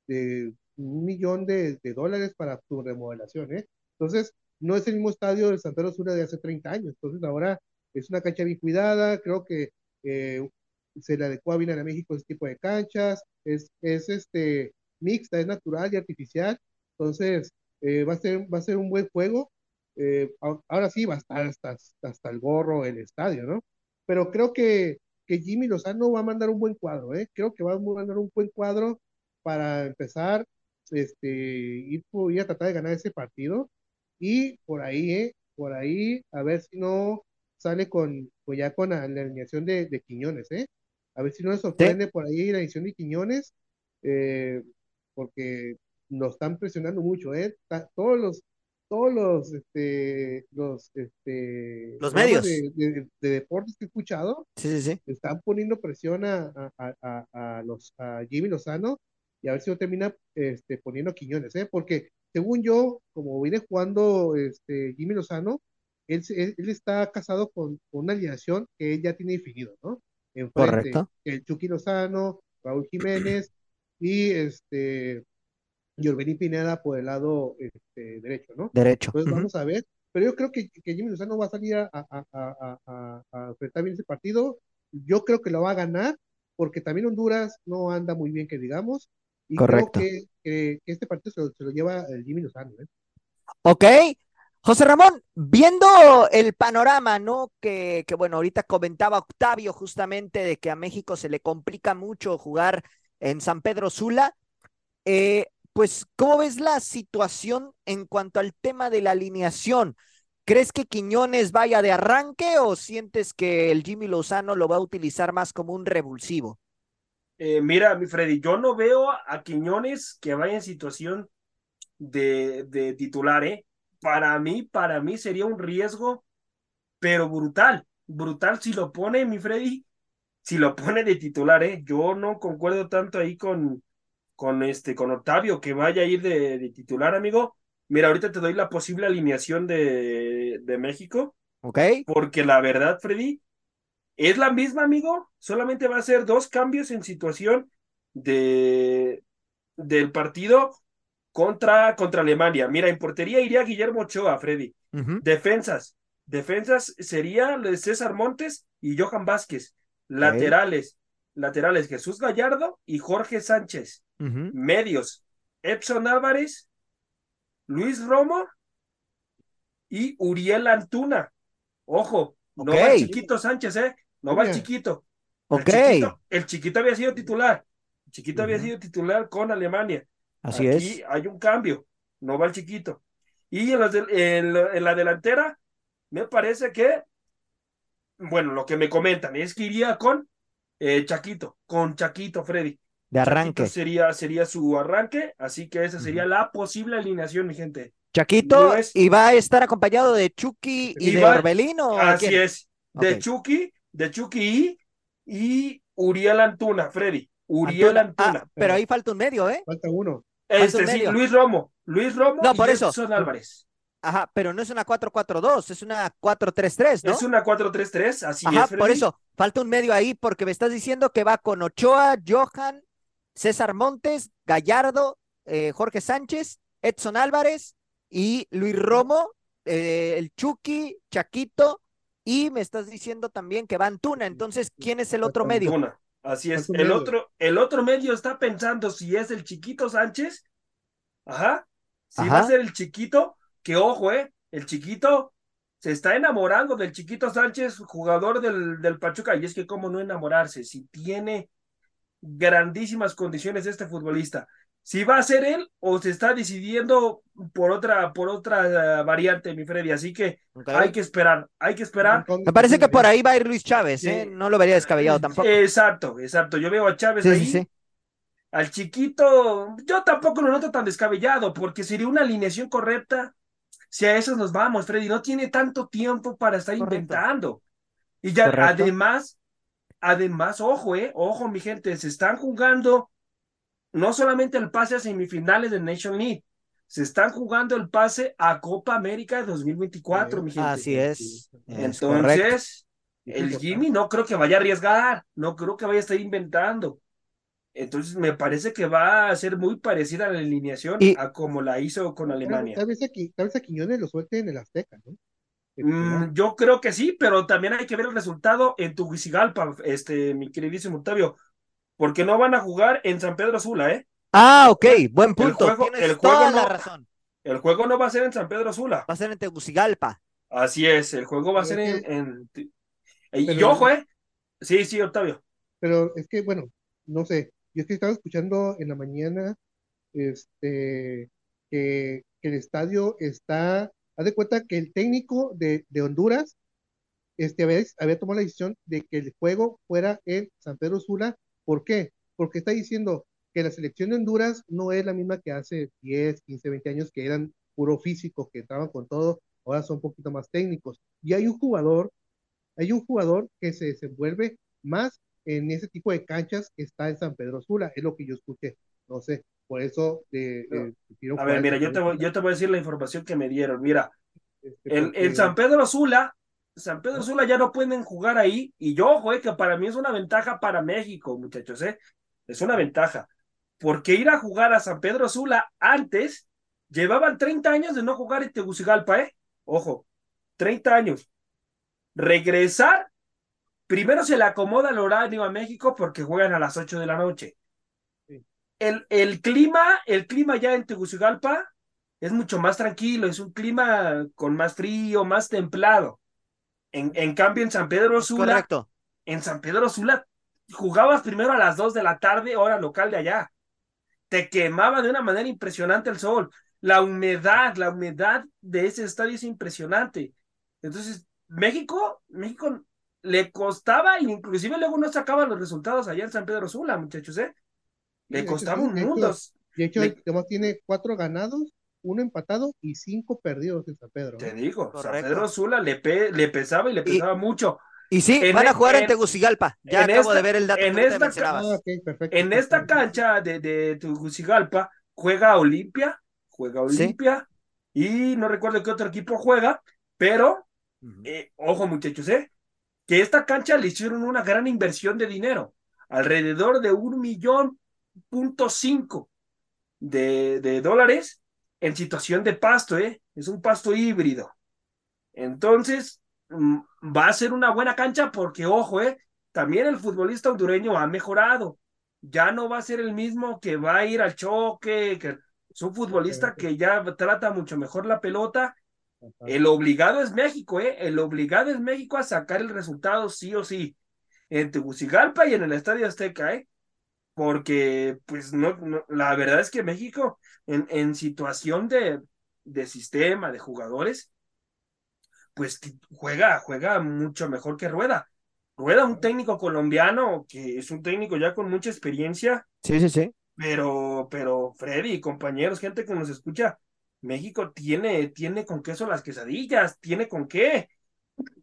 de un millón de, de, dólares para su remodelación, ¿eh? Entonces, no es el mismo estadio de San Pedro Sula de hace 30 años, entonces ahora es una cancha bien cuidada, creo que eh, se le adecua bien a México ese tipo de canchas, es, es este, mixta, es natural y artificial. Entonces, eh, va, a ser, va a ser un buen juego. Eh, ahora sí va a estar hasta, hasta el gorro el estadio, ¿no? Pero creo que, que Jimmy Lozano va a mandar un buen cuadro, ¿eh? Creo que va a mandar un buen cuadro para empezar este, ir, ir a tratar de ganar ese partido. Y por ahí, ¿eh? Por ahí, a ver si no sale con, pues ya con la, alineación de, de, Quiñones, ¿eh? A ver si no nos sorprende por ahí la alineación de Quiñones. Eh, porque nos están presionando mucho, ¿eh? Todos los, todos los, este, los, este, los medios de, deportes que he escuchado, sí, sí, sí. están poniendo presión a, a, a, los, a Jimmy Lozano y a ver si no termina este, poniendo Quiñones, ¿eh? Porque según yo, como viene jugando este, Jimmy Lozano, él, él, está casado con, una alineación que él ya tiene definido, ¿no? En Correcto. El Chucky Lozano, Raúl Jiménez, *clears throat* y este Yorberín Pineda por el lado este, derecho, ¿no? Derecho. Entonces vamos a ver, pero yo creo que, que Jimmy Lozano va a salir a, a, a, a, enfrentar bien ese partido. Yo creo que lo va a ganar, porque también Honduras no anda muy bien, que digamos. Y Correcto. creo que, que, este partido se lo, se lo, lleva el Jimmy Lozano. ¿eh? Ok. José Ramón, viendo el panorama, ¿no? Que, bueno, ahorita comentaba Octavio justamente de que a México se le complica mucho jugar en San Pedro Sula. Eh, pues, ¿cómo ves la situación en cuanto al tema de la alineación? ¿Crees que Quiñones vaya de arranque o sientes que el Jimmy Lozano lo va a utilizar más como un revulsivo? Eh, mira, mi Freddy, yo no veo a Quiñones que vaya en situación de, de titular, ¿eh? Para mí, para mí sería un riesgo, pero brutal, brutal si lo pone mi Freddy, si lo pone de titular, ¿eh? Yo no concuerdo tanto ahí con, con este, con Octavio, que vaya a ir de, titular, amigo. Mira, ahorita te doy la posible alineación de, de México. Ok. Porque la verdad, Freddy, es la misma, amigo. Solamente va a ser dos cambios en situación de, del partido contra, contra Alemania. Mira, en portería iría Guillermo Ochoa, Freddy. Defensas. Defensas sería César Montes y Johan Vázquez. Laterales. Laterales Jesús Gallardo y Jorge Sánchez. Medios. Epson Álvarez, Luis Romo y Uriel Antuna. Ojo, no va el chiquito Sánchez, ¿eh? No va el chiquito. El, chiquito. el chiquito había sido titular. El chiquito había sido titular con Alemania. Así Aquí hay un cambio, no va el chiquito. Y en, la delantera, me parece que, bueno, lo que me comentan es que iría con eh, Chaquito, con Chaquito Freddy. De arranque. sería, sería su arranque, así que esa sería la posible alineación, mi gente. Chaquito, y va a estar acompañado de Chucky y, de Orbelino. Así es, de Chucky, de Chucky y, y Uriel Antuna, Freddy. Uriel Antuna. Ah, pero ahí falta un medio, ¿eh? Falta uno. Este, sí, Luis Romo. Luis Romo no, por eso. Álvarez. Ajá, pero no es una 4-4-2, es una 4-3-3, ¿no? Es una 4-3-3, así Ajá, es. por eso, falta un medio ahí, porque me estás diciendo que va con Ochoa, Johan, César Montes, Gallardo, eh, Jorge Sánchez, Edson Álvarez y Luis Romo, eh, el Chucky, Chaquito, y me estás diciendo también que va Antuna. Entonces, ¿quién es el otro medio? Antuna. Así es. El otro, el otro medio está pensando si es el chiquito Sánchez. Ajá. Si va a ser el chiquito, que ojo, eh. El chiquito se está enamorando del chiquito Sánchez, jugador del, del Pachuca. Y es que, ¿cómo no enamorarse? Si tiene grandísimas condiciones este futbolista si va a ser él o se está decidiendo por otra, por otra eh, variante, mi Freddy. Así que hay que esperar, hay que esperar. Me parece que por ahí va a ir Luis Chávez, ¿eh? No lo vería descabellado tampoco. Exacto, exacto. Yo veo a Chávez ahí. Al chiquito, yo tampoco lo noto tan descabellado, porque sería una alineación correcta. Si a eso nos vamos, Freddy, no tiene tanto tiempo para estar inventando. Y ya, además, además, ojo, eh, ojo, mi gente, se están jugando no solamente el pase a semifinales de Nation League, se están jugando el pase a Copa América de 2024, mi gente. Así es. Entonces, el Jimmy no creo que vaya a arriesgar, no creo que vaya a estar inventando. Entonces, me parece que va a ser muy parecida a la alineación a como la hizo con Alemania. Tal vez, aquí, tal vez a Quiñones lo suelte en el Azteca, ¿no? Mm, yo creo que sí, pero también hay que ver el resultado en Tuguicigalpa, este, mi queridísimo Octavio porque no van a jugar en San Pedro Sula, ¿eh? Ah, ok, buen punto. El juego, el toda la razón. El juego no va a ser en San Pedro Sula. Va a ser en Tegucigalpa. Así es, el juego va a ser en. Y ojo, ¿eh? Sí, sí, Octavio. Pero es que, bueno, no sé. Yo es que estaba escuchando en la mañana este, que, el estadio está. Haz de cuenta que el técnico de, de Honduras este, había, había tomado la decisión de que el juego fuera en San Pedro Sula ¿Por qué? Porque está diciendo que la selección de Honduras no es la misma que hace 10, 15, 20 años que eran puro físico, que entraban con todo, ahora son un poquito más técnicos. Y hay un jugador, hay un jugador que se desenvuelve más en ese tipo de canchas que está en San Pedro Sula, es lo que yo escuché. No sé, por eso eh, eh, A ver, mira, yo te, voy, yo te voy a decir la información que me dieron. Mira, este, en, San Pedro Sula San Pedro Sula ya no pueden jugar ahí. Y yo, ojo, eh, que para mí es una ventaja para México, muchachos, ¿eh? Es una ventaja. Porque ir a jugar a San Pedro Sula antes, llevaban 30 años de no jugar en Tegucigalpa, ¿eh? Ojo, 30 años. Regresar, primero se le acomoda el horario a México porque juegan a las 8 de la noche. El, el clima, el clima ya en Tegucigalpa es mucho más tranquilo, es un clima con más frío, más templado. En, en cambio, en San Pedro Sula, Correcto. en San Pedro Sula, jugabas primero a las 2 de la tarde, hora local de allá. Te quemaba de una manera impresionante el sol. La humedad, la humedad de ese estadio es impresionante. Entonces, México, México le costaba, inclusive luego no sacaba los resultados allá en San Pedro Sula, muchachos, ¿eh? Le costaba un mundo. De hecho, Le- además tiene cuatro ganados, uno empatado y cinco perdidos en San Pedro. Te ¿eh? digo, San. Pedro Sula le, pe- le pesaba y le Y- pesaba mucho. Y sí, En van a e- jugar en, en- Tegucigalpa. Ya en acabo esta- de ver el dato en que esta. Ah, perfecto. En esta cancha de, de Tegucigalpa juega Olimpia, juega Sí. Olimpia y no recuerdo qué otro equipo juega, pero eh, ojo muchachos, ¿eh? que esta cancha le hicieron una gran inversión de dinero, alrededor de un millón punto cinco de, de dólares en situación de pasto, ¿eh? es un pasto híbrido. Entonces, mm, va a ser una buena cancha porque, ojo, ¿eh? también el futbolista hondureño ha mejorado. Ya no va a ser el mismo que va a ir al choque, que es un futbolista que ya trata mucho mejor la pelota. El obligado es México, ¿eh? El obligado es México a sacar el resultado sí o sí. En Tegucigalpa y en el Estadio Azteca, ¿eh? Porque, pues, no, no la verdad es que México, en, en situación de, de sistema, de jugadores, pues juega, juega mucho mejor que Rueda. Rueda, un técnico colombiano que es un técnico ya con mucha experiencia, Sí, sí, sí. pero, pero Freddy, compañeros, gente que nos escucha, México tiene, tiene con queso las quesadillas, tiene con qué.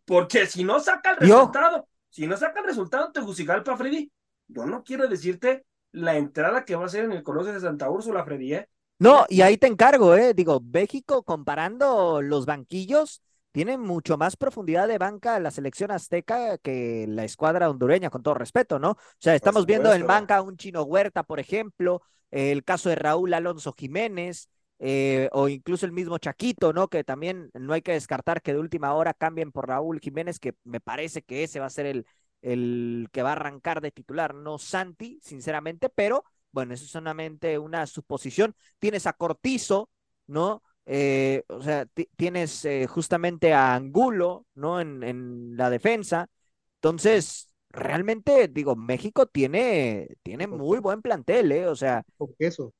Porque si no saca el Yo. resultado, si no saca el resultado en Tegucigalpa, Freddy, yo no quiero decirte la entrada que va a ser en el Coloso de Santa Úrsula, Freddy, ¿eh? No, y ahí te encargo, ¿eh? Digo, México comparando los banquillos, tiene mucho más profundidad de banca la selección azteca que la escuadra hondureña, con todo respeto, ¿no? O sea, estamos viendo en banca un Chino Huerta, por ejemplo, el caso de Raúl Alonso Jiménez, eh, o incluso el mismo Chaquito, ¿no? Que también no hay que descartar que de última hora cambien por Raúl Jiménez, que me parece que ese va a ser el, el que va a arrancar de titular, no Santi, sinceramente, pero bueno, eso es solamente una suposición. Tienes a Cortizo, ¿no? Eh, o sea, ti- tienes eh, justamente a Angulo, ¿no? En, en la defensa. Entonces, realmente, digo, México tiene, tiene muy buen plantel, ¿eh? O sea, Con queso.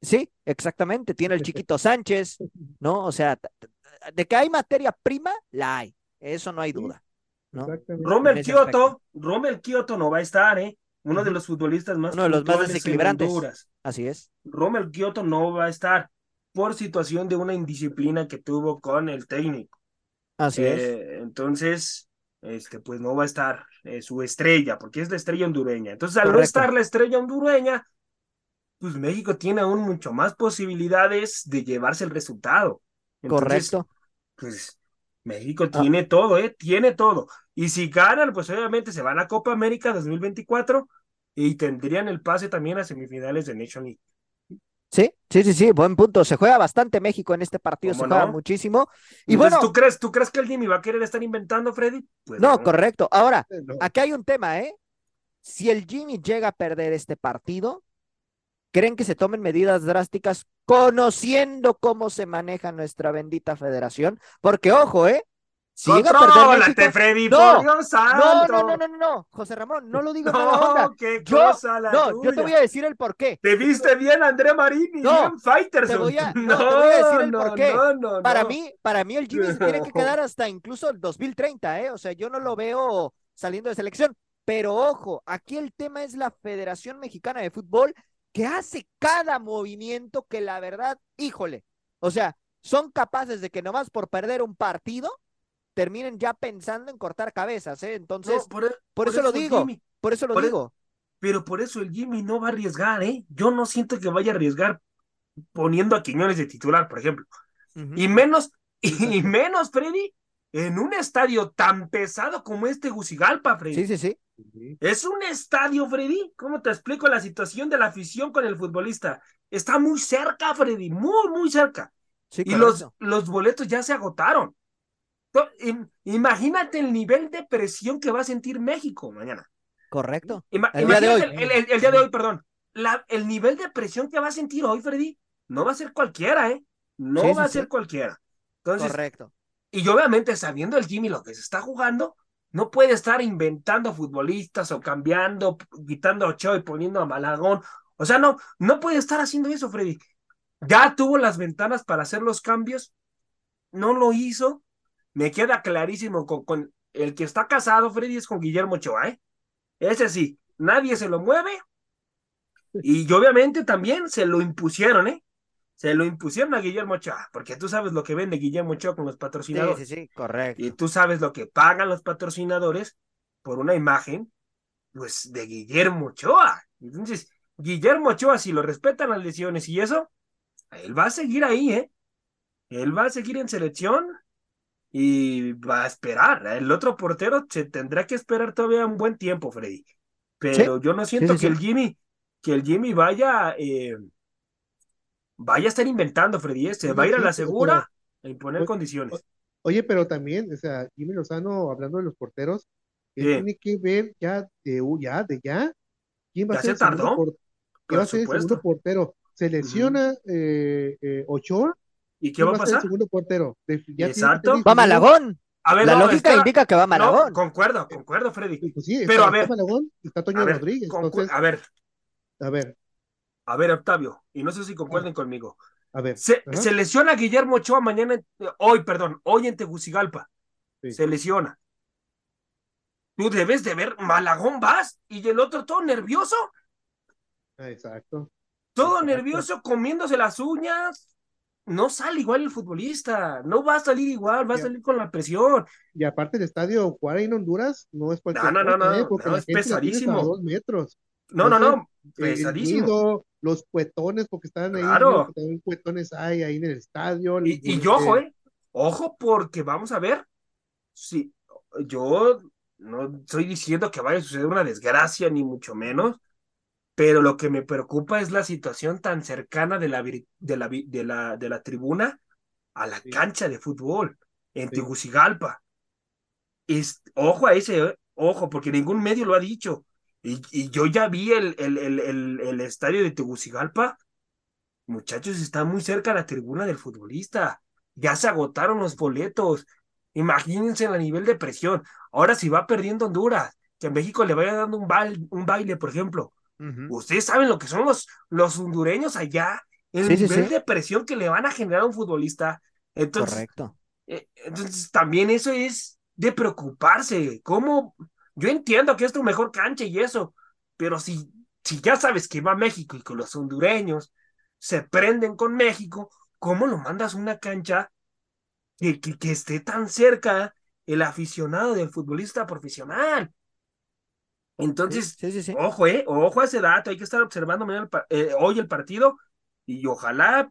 sí, exactamente. Tiene el *laughs* Chiquito Sánchez, ¿no? O sea, de que hay materia prima, la hay. Eso no hay duda, ¿no? Rommel Kioto, Rommel Kioto no va a estar, ¿eh? Uno de los futbolistas más Uno de los más desequilibrantes. Así es. Rommel Kioto no va a estar por situación de una indisciplina que tuvo con el técnico. Así es. Eh, entonces, este, pues no va a estar eh, su estrella, porque es la estrella hondureña. Entonces, al no estar la estrella hondureña, pues México tiene aún mucho más posibilidades de llevarse el resultado. Entonces, Correcto. pues México Ah. tiene todo, ¿eh? Tiene todo. Y si ganan, pues obviamente se van a Copa América 2024 y tendrían el pase también a semifinales de Nation League. Sí, sí, sí, sí, buen punto. Se juega bastante México en este partido, se ¿Cómo juega no? muchísimo. Y Entonces, bueno, ¿tú crees, ¿tú crees que el Jimmy va a querer estar inventando, Freddy? Pues no, correcto. Ahora, no. aquí hay un tema, ¿eh? Si el Jimmy llega a perder este partido, ¿creen que se tomen medidas drásticas conociendo cómo se maneja nuestra bendita federación? Porque, ojo, ¿eh? Si llega a perder Contrólate, México... Freddy, No, por Dios santo. no, no, no, no, no, José Ramón, no lo digo mala onda. No, qué Yo, cosa la no, yo te voy a decir el por qué. Te viste bien, André Marini, No, bien Fighterson. te voy a- no, te voy a decir el no, por qué. No, no, Para mí, para mí el Jimmy se tiene que quedar *laughs* hasta incluso el 2030, ¿eh? O sea, yo no lo veo saliendo de selección. Pero ojo, aquí el tema es la Federación Mexicana de Fútbol que hace cada movimiento que la verdad, híjole, o sea, son capaces de que nomás por perder un partido terminen ya pensando en cortar cabezas, ¿eh? Entonces, No, por, por eso lo digo. Jimmy- por eso lo por e- digo. pero por eso el Jimmy no va a arriesgar, ¿eh? Yo no siento que vaya a arriesgar poniendo a Quiñones de titular, por ejemplo. Y menos, y menos, Freddy, en un estadio tan pesado como este Gucigalpa, Freddy. Sí, sí, sí. Es un estadio, Freddy. ¿Cómo te explico la situación de la afición con el futbolista? Está muy cerca, Freddy, muy, muy cerca. Sí, y los, los boletos ya se agotaron. Imagínate el nivel de presión que va a sentir México mañana. Correcto. Ima- El día de imagínate hoy. El, el- el día de hoy, perdón. La- el nivel de presión que va a sentir hoy, Freddy, no va a ser cualquiera, ¿eh? no va a ser cualquiera. Entonces, Correcto. Y obviamente sabiendo el Jimmy lo que se está jugando, no puede estar inventando futbolistas o cambiando, quitando a Ochoa y poniendo a Malagón. O sea, no, no puede estar haciendo eso, Freddy. Ya tuvo las ventanas para hacer los cambios, no lo hizo. Me queda clarísimo con, con el que está casado, Freddy, es con Guillermo Ochoa, ¿eh? Ese sí, nadie se lo mueve. Y obviamente también se lo impusieron, ¿eh? Se lo impusieron a Guillermo Ochoa, porque tú sabes lo que vende Guillermo Ochoa con los patrocinadores. Sí, sí, sí, correcto. Y tú sabes lo que pagan los patrocinadores por una imagen, pues, de Guillermo Ochoa. Entonces, Guillermo Ochoa, si lo respetan las lesiones y eso, él va a seguir ahí, ¿eh? Él va a seguir en selección y va a esperar. El otro portero se tendrá que esperar todavía un buen tiempo, Freddy. Pero yo no siento que el Jimmy, que el Jimmy vaya, eh, vaya a estar inventando, Freddy. ¿eh? Se va a ir a la segura a imponer condiciones. Oye, pero también, o sea, Jimmy Lozano, hablando de los porteros, tiene que ver ya de ya, de ya, quién va a ser el segundo, ¿quién va a ser el segundo portero. Se lesiona eh, eh, Ochoa ¿Y qué va a pasar? El segundo portero. Exacto. Va Malagón. A ver, la lógica indica que va Malagón. concuerdo, concuerdo, Freddy. Pues sí, pero a ver. Malagón, está Toño Rodríguez. a ver. A ver. A ver, Octavio, y no sé si concuerden conmigo. A ver. Se, se, lesiona Guillermo Ochoa mañana, hoy, perdón, hoy en Tegucigalpa. Se lesiona. Tú debes de ver, Malagón vas y el otro todo nervioso. Exacto. Todo nervioso, comiéndose las uñas, no sale igual el futbolista, no va a salir igual, va a salir con la presión. Y aparte el estadio jugar en Honduras no es cualquier No, no, no, no, no es pesadísimo. dos metros. No, no, no, pesadísimo. los cuetones, porque están ahí, claro. también cuetones hay ahí en el estadio. Y, y yo, ojo, eh, ojo, porque vamos a ver, si yo no estoy diciendo que vaya a suceder una desgracia, ni mucho menos, pero lo que me preocupa es la situación tan cercana de la, de la, de la, de la tribuna a la cancha de fútbol en sí. Tegucigalpa. Es, ojo a ese, eh, ojo, porque ningún medio lo ha dicho. Y, y yo ya vi el, el, el, el, estadio de Tegucigalpa. Muchachos, está muy cerca la tribuna del futbolista. Ya se agotaron los boletos. Imagínense a nivel de presión. Ahora si va perdiendo Honduras, que a México le vaya dando un, baile, un baile, por ejemplo, Uh -huh. Ustedes saben lo que son los, los hondureños allá, el sí, nivel sí, sí. de presión que le van a generar a un futbolista. Entonces, Correcto. Eh, entonces, también eso es de preocuparse. ¿Cómo? Yo entiendo que es tu mejor cancha y eso, pero si, si ya sabes que va a México y que los hondureños se prenden con México, ¿cómo lo mandas a una cancha que, que, que esté tan cerca el aficionado del futbolista profesional? Entonces, sí, sí, sí, ojo, eh, ojo a ese dato, hay que estar observando el, eh, hoy el partido y ojalá,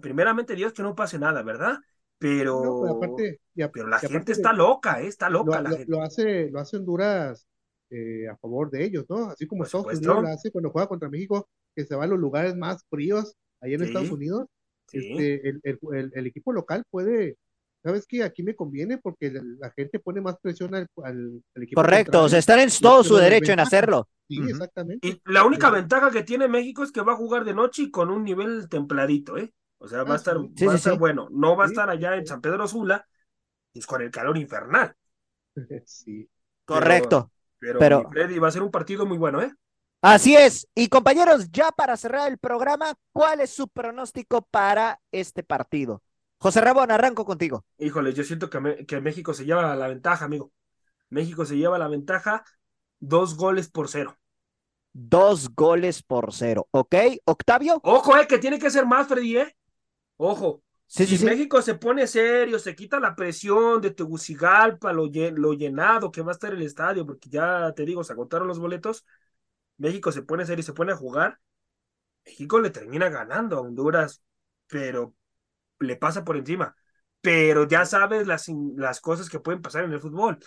primeramente Dios, que no pase nada, ¿verdad? Pero, no, pero, aparte, y pero la gente está loca, eh, está loca lo, la lo, gente. Lo hace, lo hace Honduras eh, a favor de ellos, ¿no? Así como Por Estados supuesto. Unidos lo hace cuando juega contra México, que se va a los lugares más fríos allá en. Estados Unidos. Este, el, el, el, el equipo local puede ¿sabes qué? Aquí me conviene porque la, la gente pone más presión al, al, al equipo. Correcto, o sea, están en todo su derecho en hacerlo. Sí, exactamente. Y la única Sí. ventaja que tiene México es que va a jugar de noche y con un nivel templadito, ¿eh? O sea, va a Ah, estar, sí. Sí, va a estar sí. bueno. No va a estar allá en San Pedro Sula, pues con el calor infernal. *laughs* Sí. Correcto. Pero, Pero- mi Freddy, va a ser un partido muy bueno, ¿eh? Así es. Y compañeros, ya para cerrar el programa, ¿cuál es su pronóstico para este partido? José Rabón, arranco contigo. Híjole, yo siento que, que México se lleva la ventaja, amigo. México se lleva la ventaja dos goles por cero. Dos goles por cero, ¿ok? Octavio. Ojo, eh, que tiene que ser más, Freddy, ¿eh? Ojo. Sí, si sí. México se pone serio, se quita la presión de Tegucigalpa, lo, lo llenado que va a estar el estadio, porque ya te digo, se agotaron los boletos. México se pone serio y se pone a jugar. México le termina ganando a Honduras, pero le pasa por encima. Pero ya sabes las, in- las cosas que pueden pasar en el fútbol.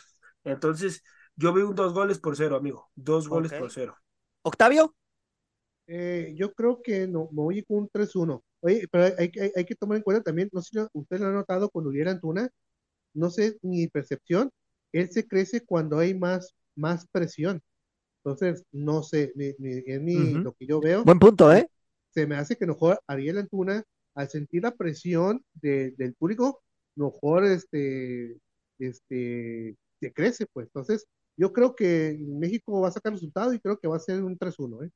Entonces, yo veo un dos goles por cero, amigo. Dos goles por cero. Octavio. Eh, yo creo que no, me voy con un 3-1. Oye, pero hay, hay, hay que tomar en cuenta también, no sé si lo- usted lo ha notado con Uriel Antuna, no sé, mi percepción, él se crece cuando hay más, más presión. Entonces, no sé, ni, ni- es Ujú. lo que yo veo, Buen punto, ¿eh? se me hace que mejor Ariel Antuna al sentir la presión del público, mejor este, este, se crece, pues. Entonces, yo creo que México va a sacar resultado y creo que va a ser un 3-1, ¿eh?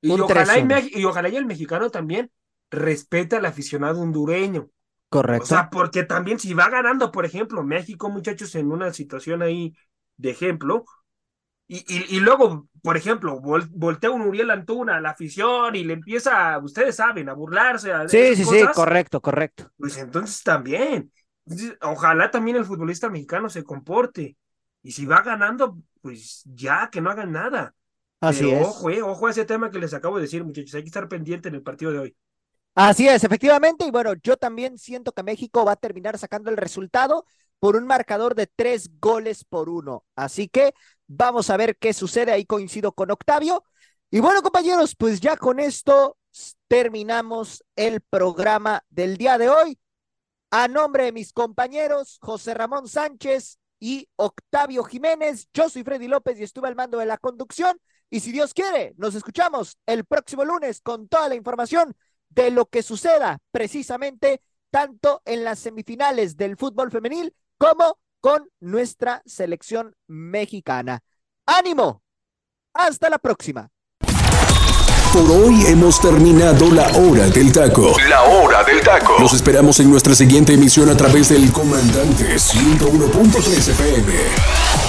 Y, ojalá y, y ojalá y el mexicano también respete al aficionado hondureño. Correcto. O sea, porque también si va ganando, por ejemplo, México, muchachos, en una situación ahí de ejemplo, y, y, y luego, por ejemplo, voltea un Uriel Antuna a la afición y le empieza, ustedes saben, a burlarse. A sí, sí, sí, correcto, correcto. Pues entonces también, ojalá también el futbolista mexicano se comporte. Y si va ganando, pues ya, que no hagan nada. Así es. Ojo, eh, ojo a ese tema que les acabo de decir, muchachos, hay que estar pendiente en el partido de hoy. Así es, efectivamente, y bueno, yo también siento que México va a terminar sacando el resultado por un marcador de tres goles por uno. Así que vamos a ver qué sucede. Ahí coincido con Octavio. Y bueno, compañeros, pues ya con esto terminamos el programa del día de hoy. A nombre de mis compañeros José Ramón Sánchez y Octavio Jiménez, yo soy Freddy López y estuve al mando de la conducción. Y si Dios quiere, nos escuchamos el próximo lunes con toda la información de lo que suceda precisamente tanto en las semifinales del fútbol femenil como con nuestra selección mexicana. ¡Ánimo! Hasta la próxima. Por hoy hemos terminado la hora del taco. La hora del taco. Los esperamos en nuestra siguiente emisión a través del Comandante 101.3 FM.